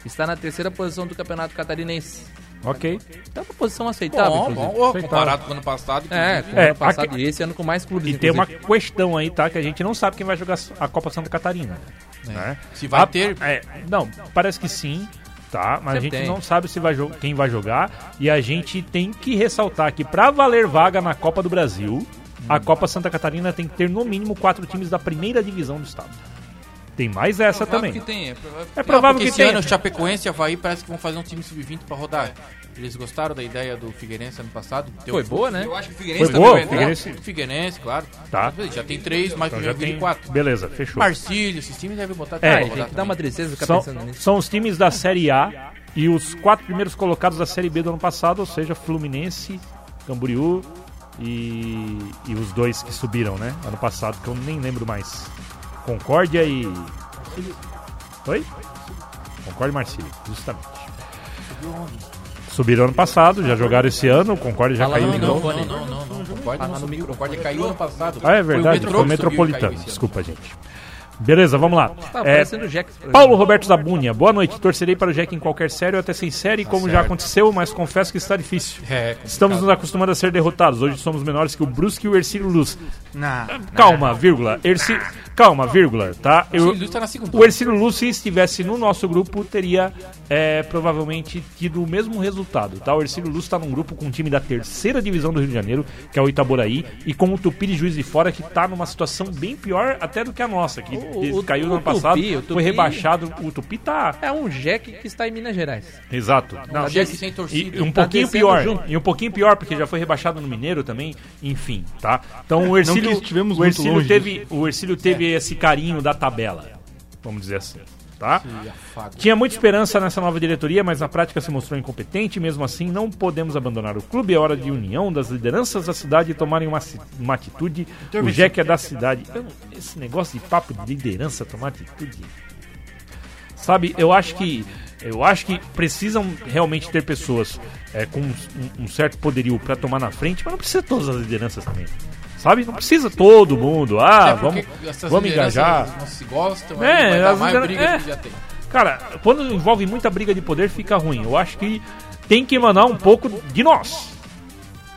está na terceira posição do campeonato catarinense. Ok. Tá uma posição aceitável, Bom, inclusive. bom, comparado com o ano passado. É, inclusive. com o É, ano passado aqui- e esse ano com mais clubes, E tem uma inclusive. questão aí, tá? Que a gente não sabe quem vai jogar a Copa Santa Catarina. né? Se vai A- ter. é, não, parece que sim, tá? Mas a gente tem. não sabe se vai quem vai jogar. E a gente tem que ressaltar que pra valer vaga na Copa do Brasil, a Copa Santa Catarina tem que ter no mínimo quatro times da primeira divisão do estado. Tem mais essa Provável também. que tem, é provável que É provável que esse tenha. ano o Chapecoense e Havaí parece que vão fazer um time sub-20 pra rodar. Eles gostaram da ideia do Figueirense ano passado? Deu Foi boa, né? Eu acho que o Figueirense Foi boa. Figueirense- O Figueirense, claro. Tá. Já tem três, mais Então que o já tem quatro. Beleza, fechou. Marcílio, esses times devem botar É, tem que dar uma tristeza ficar São, pensando nisso. são os times da Série A e os quatro primeiros colocados da Série B do ano passado, ou seja, Fluminense, Camboriú e, e os dois que subiram, né? Ano passado, que eu nem lembro mais. Concórdia e. Oi? Concórdia e Marcílio, justamente. Subiram ano passado, já jogaram esse ano, o Concórdia já Fala caiu não, de Não, novo. não, não, não, não. Concórdia não subiu. Concórdia caiu ano passado. Ah, é verdade, foi o Metropolitano. Desculpa, gente. Beleza, vamos lá. Tá É, parecendo o Jack. Paulo Roberto Zabunha, boa noite. Torcerei para o Jack em qualquer série ou até sem série, como já aconteceu, mas confesso que está difícil. É, Estamos nos acostumando a ser derrotados. Hoje somos menores que o Brusque e o Ercílio Luz. Não. Calma, vírgula. Erci... Calma, vírgula, tá? O Eu... Luz tá na segunda. O Ercílio Luz, se estivesse no nosso grupo, teria é, provavelmente tido o mesmo resultado, tá? O Ercílio Luz está num grupo com um time da terceira divisão do Rio de Janeiro, que é o Itaboraí, e com o Tupi de Juiz de Fora, que tá numa situação bem pior até do que a nossa, que O- o- caiu no o ano passado, Tupi, o foi rebaixado. O Tupi tá É um Jack que está em Minas Gerais. Exato. Não, Jack esse- sem torcida. E, um Tá pouquinho pior. junto. E um pouquinho pior, porque já foi rebaixado no Mineiro também. Enfim, tá? Então o Ercílio, que estivemos o muito Ercílio longe teve, o Ercílio teve esse carinho da tabela. Vamos dizer assim. Tá? afago. Tinha muita esperança nessa nova diretoria, mas na prática se mostrou incompetente. Mesmo assim, não podemos abandonar o clube. É hora de união das lideranças da cidade e tomarem uma, uma atitude. O Jack é da cidade. Eu- esse negócio de papo de liderança, tomar atitude. Sabe, eu acho que eu acho que precisam realmente ter pessoas é, com um, um certo poderio para tomar na frente, mas não precisa todas as lideranças também. Sabe? Não precisa todo mundo. Ah, É vamos, vamos engajar. Não se gostam, É, vai mais briga é. que já tem. Cara, quando envolve muita briga de poder, fica ruim. Eu acho que tem que emanar um pouco de nós.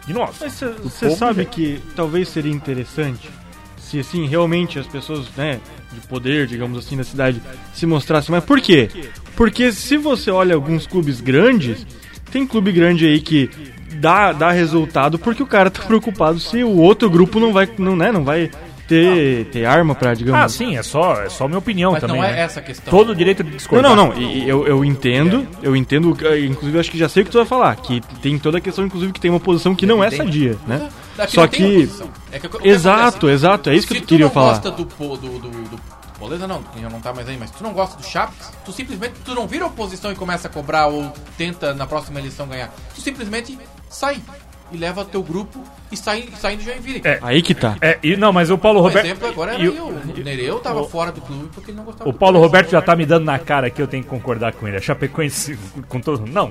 De nós. Você sabe mesmo. que talvez seria interessante se assim realmente as pessoas, né, de poder, digamos assim, na cidade se mostrassem. Mas por quê? Porque se você olha alguns clubes grandes, tem clube grande aí que dá, dá resultado porque o cara tá preocupado se o outro grupo não vai, não, né, não vai ter, ter arma pra, digamos. Ah, sim, é só, é só minha opinião Mas também. não é né? essa a questão. Todo o direito de Não, discordar. não, não. e eu, eu entendo, eu entendo, inclusive eu acho que já sei o que tu vai falar, que tem toda a questão, inclusive, que tem uma posição que não é sadia, né? Daqui Só não tem que. oposição. É que que Exato, acontece? exato, é isso que Se eu tu queria não falar. gosta do, do, do, do Poleza, não, que já não tá mais aí, mas tu não gosta do Chaps, tu simplesmente tu não vira oposição e começa a cobrar ou tenta na próxima eleição ganhar. Tu simplesmente sai e leva teu grupo e sai, sai do Joinville. É. Aí que tá. É, e, não, mas o Paulo Roberto. exemplo agora era e eu. o- O Nereu tava fora do clube porque ele não gostava O Paulo. Roberto já tá me dando na cara que eu tenho que concordar com ele. A Chapecoense, com todo. Não,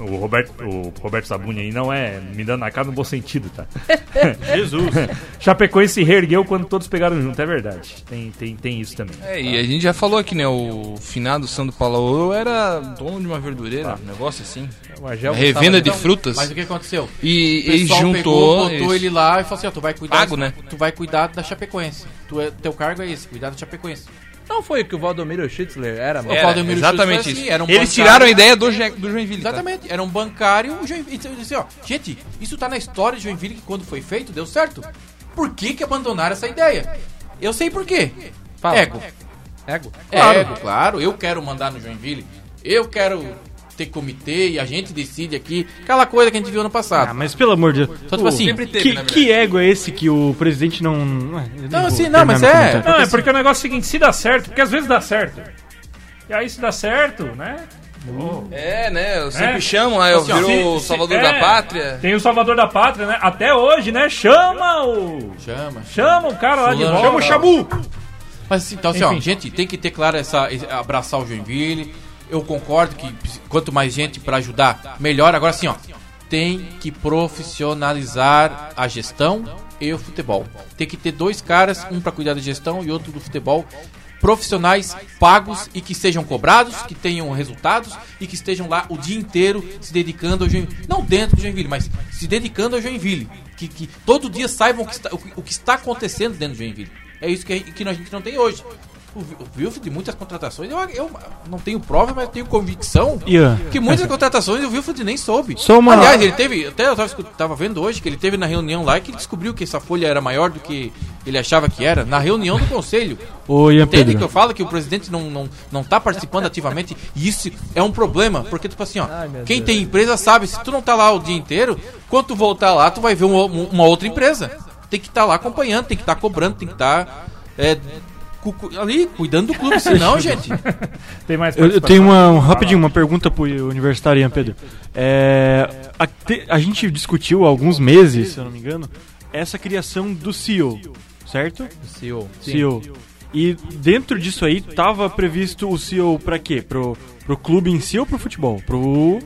o, o Roberto, o Roberto Sabuni aí não é me dando na cara no bom sentido, tá? (laughs) Jesus. (laughs) Chapecoense se reergueu quando todos pegaram junto, é verdade. Tem, tem, tem isso também. É, e a gente já falou aqui, né? O finado Sandro Paulo era dono de uma verdureira, um negócio assim. O Agel Revenda de frutas. Mas o que aconteceu? E O ele pessoal juntou. Botou isso. ele lá e falou assim, ó, tu vai cuidar, Pago, né? tu vai cuidar da Chapecoense. Tu é, teu cargo é esse, cuidar da Chapecoense. Não foi que o Valdomiro Schitzler era, mano? O Era, Valdemiro exatamente Schultz foi isso. assim, era um Eles bancário. tiraram a ideia do, Je- do Joinville. tá? Exatamente, era um bancário. o Joinville- assim, ó, gente, isso tá na história de Joinville que quando foi feito deu certo. Por que que abandonaram essa ideia? Eu sei por quê. Fala. Ego. Ego. É, Ego, claro. Eu quero mandar no Joinville. Eu quero ter comitê e a gente decide aqui. Aquela coisa que a gente viu ano passado. Ah, mas pelo amor de Deus. Só tipo Ô, assim, sempre teve, que, verdade. que ego é esse que o presidente não. Não, assim, não, mas é- comentário. Não, é porque o negócio é o seguinte, se dá certo, porque às vezes dá certo. E aí se dá certo, né? É, né? Eu sempre É. chamam, aí eu Assim, Se- o se- Salvador é, da Pátria. Tem o Salvador da Pátria, né? Até hoje, né? Chama o. Chama. Chama o cara lá de volta. Chama o Mas assim, então assim, ó, gente, tem que ter claro essa abraçar o Joinville. Eu concordo que quanto mais gente pra ajudar, melhor. Agora assim, ó, tem que profissionalizar a gestão e o futebol. Tem que ter dois caras, um pra cuidar da gestão e outro do futebol profissionais pagos e que sejam cobrados, que tenham resultados e que estejam lá o dia inteiro se dedicando ao Joinville. Não dentro do Joinville, mas se dedicando ao Joinville. Que, que todo dia saibam o que, está, o, o que está acontecendo dentro do Joinville. É isso que, que a gente não tem hoje. O, Wilfried, de muitas contratações, eu, eu não tenho prova, mas tenho convicção Ian. que muitas contratações o Wilfried nem soube. Uma- Aliás, ele teve, até eu tava, escu- tava vendo hoje que ele teve na reunião lá e que ele descobriu que essa folha era maior do que ele achava que era, na reunião do conselho. (laughs) Ô, Ian Entende que Pedro. eu falo que o presidente não, não, não tá participando ativamente e isso é um problema, porque tipo assim, ó, Ai, quem Deus. tem empresa sabe, se tu não tá lá o dia inteiro, quando tu voltar lá, tu vai ver uma, uma outra empresa. Tem que estar lá acompanhando, tem que estar cobrando, tem que estar é, cu- cu- ali cuidando do clube, senão, (laughs) gente. Tem mais Eu, eu tenho uma, um, rapidinho, uma pergunta pro universitário, Ian Pedro. É, a, te- a gente discutiu há alguns meses, se eu não me engano, essa criação do CEO, certo? CEO. CEO. E dentro disso aí tava previsto o CEO pra quê? Pro, pro clube em si ou pro futebol? Pro,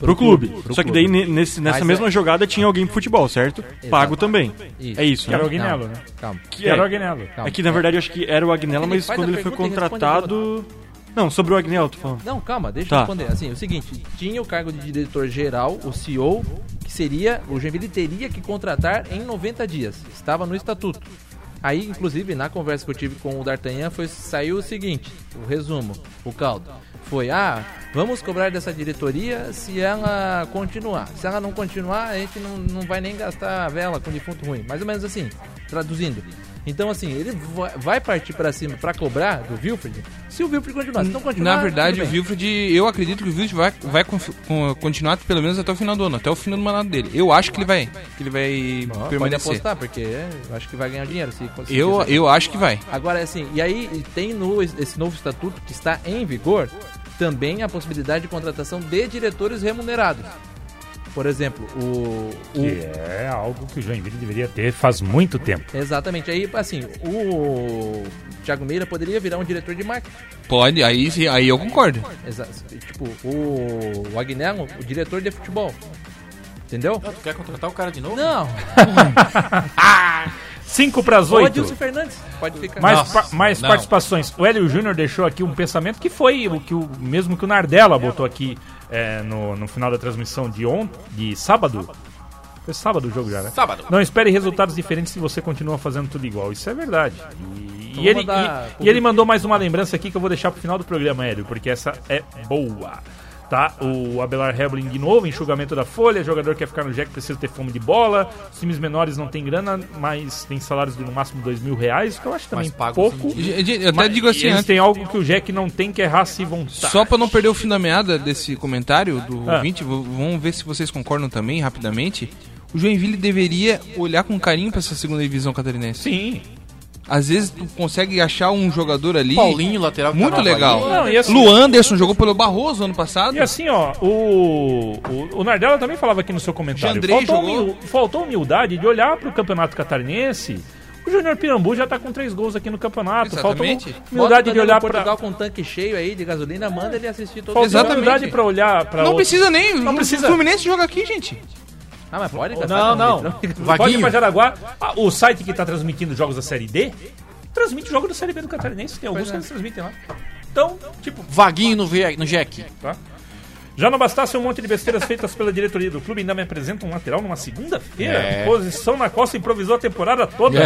pro, clube. clube, pro Só que daí ne- nesse, nessa Mas mesma é- jogada tinha alguém pro futebol, certo? Pago também. Isso. É isso, Que era o né? Agnello, né? Calma. Que era o é, Agnello. calma. é que na verdade eu acho que era o Agnello, mas faz quando ele foi pergunta e responde contratado. Não, sobre o Agnello, tô falando. Não, calma, deixa Tá. eu responder. Assim, o seguinte, tinha o cargo de diretor geral, o CEO, que seria, o Joinville teria que contratar em 90 dias. Estava no estatuto. Aí, inclusive, na conversa que eu tive com o D'Artagnan, foi, saiu o seguinte, o resumo, o caldo. Foi, ah, vamos cobrar dessa diretoria se ela continuar. Se ela não continuar, a gente não, não vai nem gastar vela com defunto ruim. Mais ou menos assim, traduzindo. Então, assim, ele vai- partir pra cima pra cobrar do Wilfred se o Wilfred continuar. Se não continuar, Na verdade, o. Wilfred, eu acredito que o Wilfred vai, vai continuar pelo menos até o final do ano, até o final do mandato dele. Eu acho que ele vai, que ele vai Ó, Pode permanecer. apostar, porque eu acho que vai ganhar dinheiro. Se, se Eu, quiser. eu acho que vai. Agora, assim, e aí tem no, esse novo estatuto que está em vigor também a possibilidade de contratação de diretores remunerados. Por exemplo, o. o- Que é algo que o Joinville deveria ter faz muito tempo. Exatamente. Aí, assim, o Thiago Meira poderia virar um diretor de marketing. Pode, aí, sim, aí eu concordo. Exa tipo, o, o Agnello, o diretor de futebol. Entendeu? Tu quer contratar o cara de novo? Não, (laughs) (laughs) 5 para as o 8. Adilson Fernandes pode ficar. Mais, Nossa, pa- mais não. participações. O Hélio Júnior deixou aqui um pensamento que foi o que o mesmo que o Nardella botou aqui é, no, no final da transmissão de ontem, de sábado. Foi sábado o jogo já, né? Sábado. Não espere resultados diferentes se você continua fazendo tudo igual. Isso é verdade. E, Então e ele, e- e ele mandou mais uma lembrança aqui que eu vou deixar pro final do programa, Hélio, porque essa é boa. Tá? O Abelar Hebling de novo, enxugamento da folha, jogador que quer ficar no Jack precisa ter fome de bola. Os times menores não tem grana, mas tem salários de no máximo dois mil reais, que eu acho também pouco. Eu até digo assim eles antes, têm algo que o Jack não tem, que é raça e vontade. só pra não perder o fim da meada desse comentário do Ah. ouvinte, vamos ver se vocês concordam também, rapidamente. O Joinville deveria olhar com carinho pra essa segunda divisão catarinense. Sim. Às vezes tu consegue achar um jogador ali Paulinho, lateral. tá muito legal. Não, e assim- Lu Anderson jogou pelo Barroso ano passado. E assim, ó, o, o, o Nardella também falava aqui no seu comentário. Faltou, jogou. humil- faltou humildade de olhar pro campeonato catarinense. O Júnior Pirambu já tá com três gols aqui no campeonato. Exatamente. Faltou Bota humildade o de Danilo olhar Portugal pra. com um tanque cheio aí de gasolina, manda ele assistir todo Faltou Exatamente. humildade pra olhar pra. Não outro- precisa nem. Não o precisa. Fluminense joga aqui, gente. Ah, mas pode gastar Não, com não. litrão? Pode ir pra Jaraguá. Ah, o site que tá transmitindo jogos da Série D transmite jogos da Série B do Catarinense. Tem alguns que é. eles transmitem lá. Então, tipo, Vaguinho no, V- no Jack. tá? Já não bastasse um monte de besteiras feitas pela diretoria do clube, ainda me apresenta um lateral numa segunda-feira. É. Posição na qual se improvisou a temporada toda.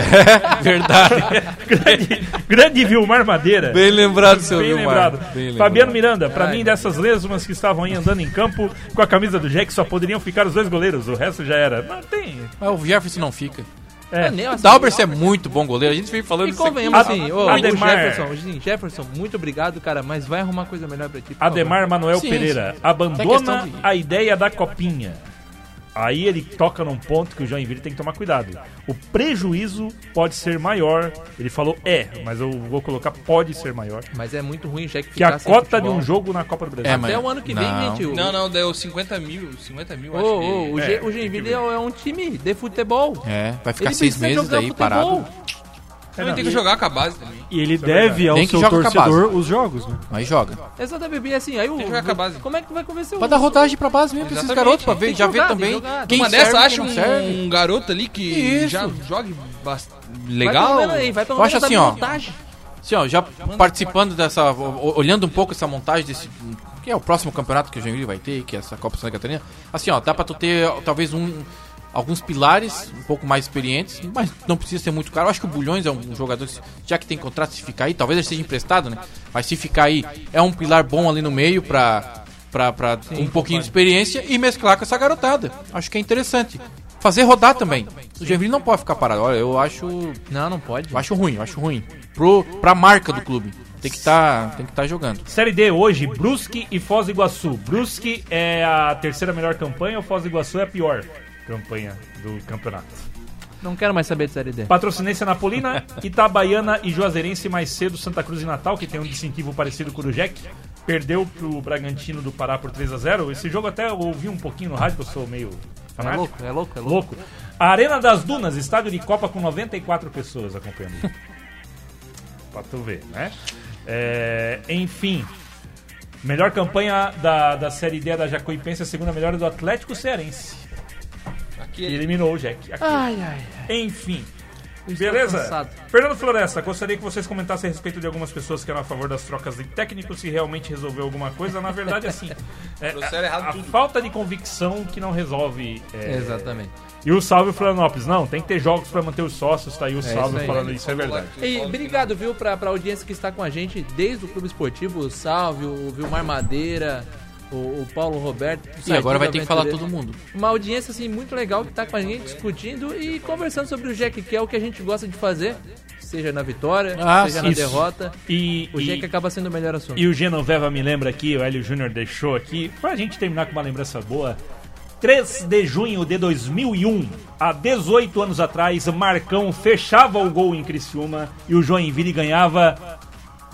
Verdade. (laughs) grande, grande Vilmar Madeira. Bem lembrado, seu Bem Vilmar. lembrado. Bem lembrado. Fabiano Miranda, pra Ai, mim, dessas lesmas que estavam aí andando em campo com a camisa do Jack, só poderiam ficar os dois goleiros. O resto já era. Não tem. Mas o Jefferson não fica. É. Nem O assim, Dalberson é muito bom goleiro. A gente vem falando E isso aqui. convenhamos assim, ô, Ademar. o Jefferson, assim, Jefferson, muito obrigado, cara, mas vai arrumar coisa melhor pra ti. Ademar Manuel Sim, Pereira sim. abandona É de- a ideia da copinha. Aí ele toca num ponto que o Joinville tem que tomar cuidado. O prejuízo pode ser maior. Ele falou é, mas eu vou colocar pode ser maior. Mas é muito ruim, já que Que a cota de um jogo na Copa do Brasil. É, Até mas- o ano que vem, não. gente. o- Não, não, deu 50 mil. 50 mil, Ô, acho que. o, É, o Joinville é, é um time de futebol. É, vai ficar Ele seis meses daí futebol. parado. Também tem que jogar com a base também. E ele deve ao Nem que seu joga com a torcedor os jogos, né? Mas joga. Exatamente, e assim, aí o. Tem que jogar com a base. Como é que vai convencer o. Pra dar rodagem pra base mesmo, precisa Exatamente. garoto pra ver, Tem que já jogar, ver tem que também. jogar. Quem Uma serve, dessa quem acha não um, serve. um garoto ali que Isso. já bast- Vai legal. pelo menos aí, vai pelo Eu acho assim, ó. minutagem. Assim, ó, já participando dessa. o- Olhando um pouco essa montagem desse. Que é o próximo campeonato que o Joinville vai ter, que é essa Copa Santa Catarina. Assim, ó, dá pra tu ter talvez um. Alguns pilares um pouco mais experientes, mas não precisa ser muito caro. Eu acho que o Bulhões é um, jogador, que, já que tem contrato, se ficar aí, talvez ele seja emprestado, né? Mas se ficar aí, é um pilar bom ali no meio pra com um pouquinho de experiência e mesclar com essa garotada. Acho que é interessante. Fazer rodar também. O Joinville não pode ficar parado. Olha, eu acho Não, não pode. eu acho ruim, eu acho ruim. Pro, pra marca do clube. Tem que tá, tem que estar jogando. Série D hoje, Brusque e Foz do Iguaçu. Brusque é a terceira melhor campanha, o Foz do Iguaçu é a pior campanha do campeonato. Não quero mais saber de Série D. Patrocinense Napolina, (laughs) Itabaiana e Juazeirense mais cedo Santa Cruz e Natal, que tem um distintivo parecido com o do Jack. Perdeu pro Bragantino do Pará por 3 a 0 Esse jogo até eu ouvi um pouquinho no rádio, que eu sou meio É louco, é louco, é louco. Louco. A Arena das Dunas, estádio de Copa com 94 pessoas acompanhando. (laughs) pra tu ver, né? É, enfim. Melhor campanha da, da Série D da Jacuipense, a segunda melhor é do Atlético Cearense. Que eliminou o Jack. Aqui. Ai, ai, ai. Enfim. estou Beleza? cansado. Fernando Floresta, gostaria que vocês comentassem a respeito de algumas pessoas que eram a favor das trocas de técnicos, se realmente resolveu alguma coisa. Na verdade, assim, (laughs) é, a, a tudo. falta de convicção que não resolve. é, Exatamente. E o salve Florianópolis. Não, tem que ter jogos pra manter os sócios, tá aí o salve isso aí. falando isso, é verdade. E obrigado, viu, pra, pra audiência que está com a gente desde o Clube Esportivo, o Salve, o Vilmar Madeira, o, o Paulo Roberto. E agora vai ter que falar todo mundo. Uma audiência, assim, muito legal que tá com a gente discutindo e conversando sobre o Jack, que é o que a gente gosta de fazer, seja na vitória, Ah, seja na isso. derrota. E, O e- Jack acaba sendo o melhor assunto. E o Genoveva me lembra aqui, o Hélio Júnior deixou aqui, pra gente terminar com uma lembrança boa. 3 de junho de 2001, há 18 anos atrás, Marcão fechava o gol em Criciúma e o Joinville ganhava.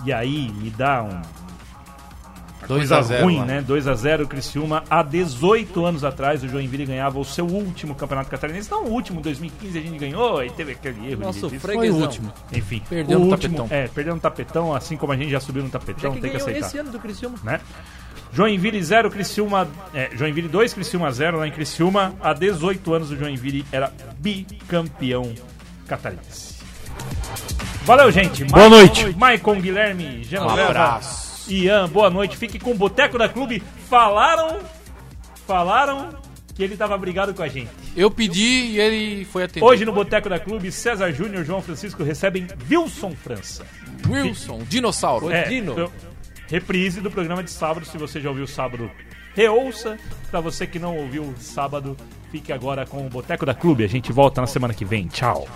E aí, me dá um 2 coisa a 0 ruim, lá. né? 2 a 0 Criciúma. Há 18 anos atrás, o Joinville ganhava o seu último campeonato catarinense. Não, o último, 2015 a gente ganhou e teve aquele erro. Nosso de-. Foi o último. Enfim, Perdeu o no último, tapetão. É, perdeu no tapetão, assim como a gente já subiu no tapetão, Jack tem que aceitar esse ano do Criciúma. né? Joinville 0, Criciúma. É, Joinville 2, Criciúma 0 lá em Criciúma. Há 18 anos o Joinville era bicampeão catarinense. Valeu, gente. Boa noite. Maicon Guilherme, Genoveva. Ian, boa noite. Fique com o Boteco da Clube. Falaram. Falaram que ele tava brigado com a gente. Eu pedi e ele foi atendido. Hoje no Boteco da Clube, César Júnior e João Francisco recebem Wilson França. Wilson, dinossauro. Oi. Dino. então, reprise do programa de sábado. Se você já ouviu sábado, reouça. Pra você que não ouviu sábado, fique agora com o Boteco da Clube. A gente volta na semana que vem. Tchau.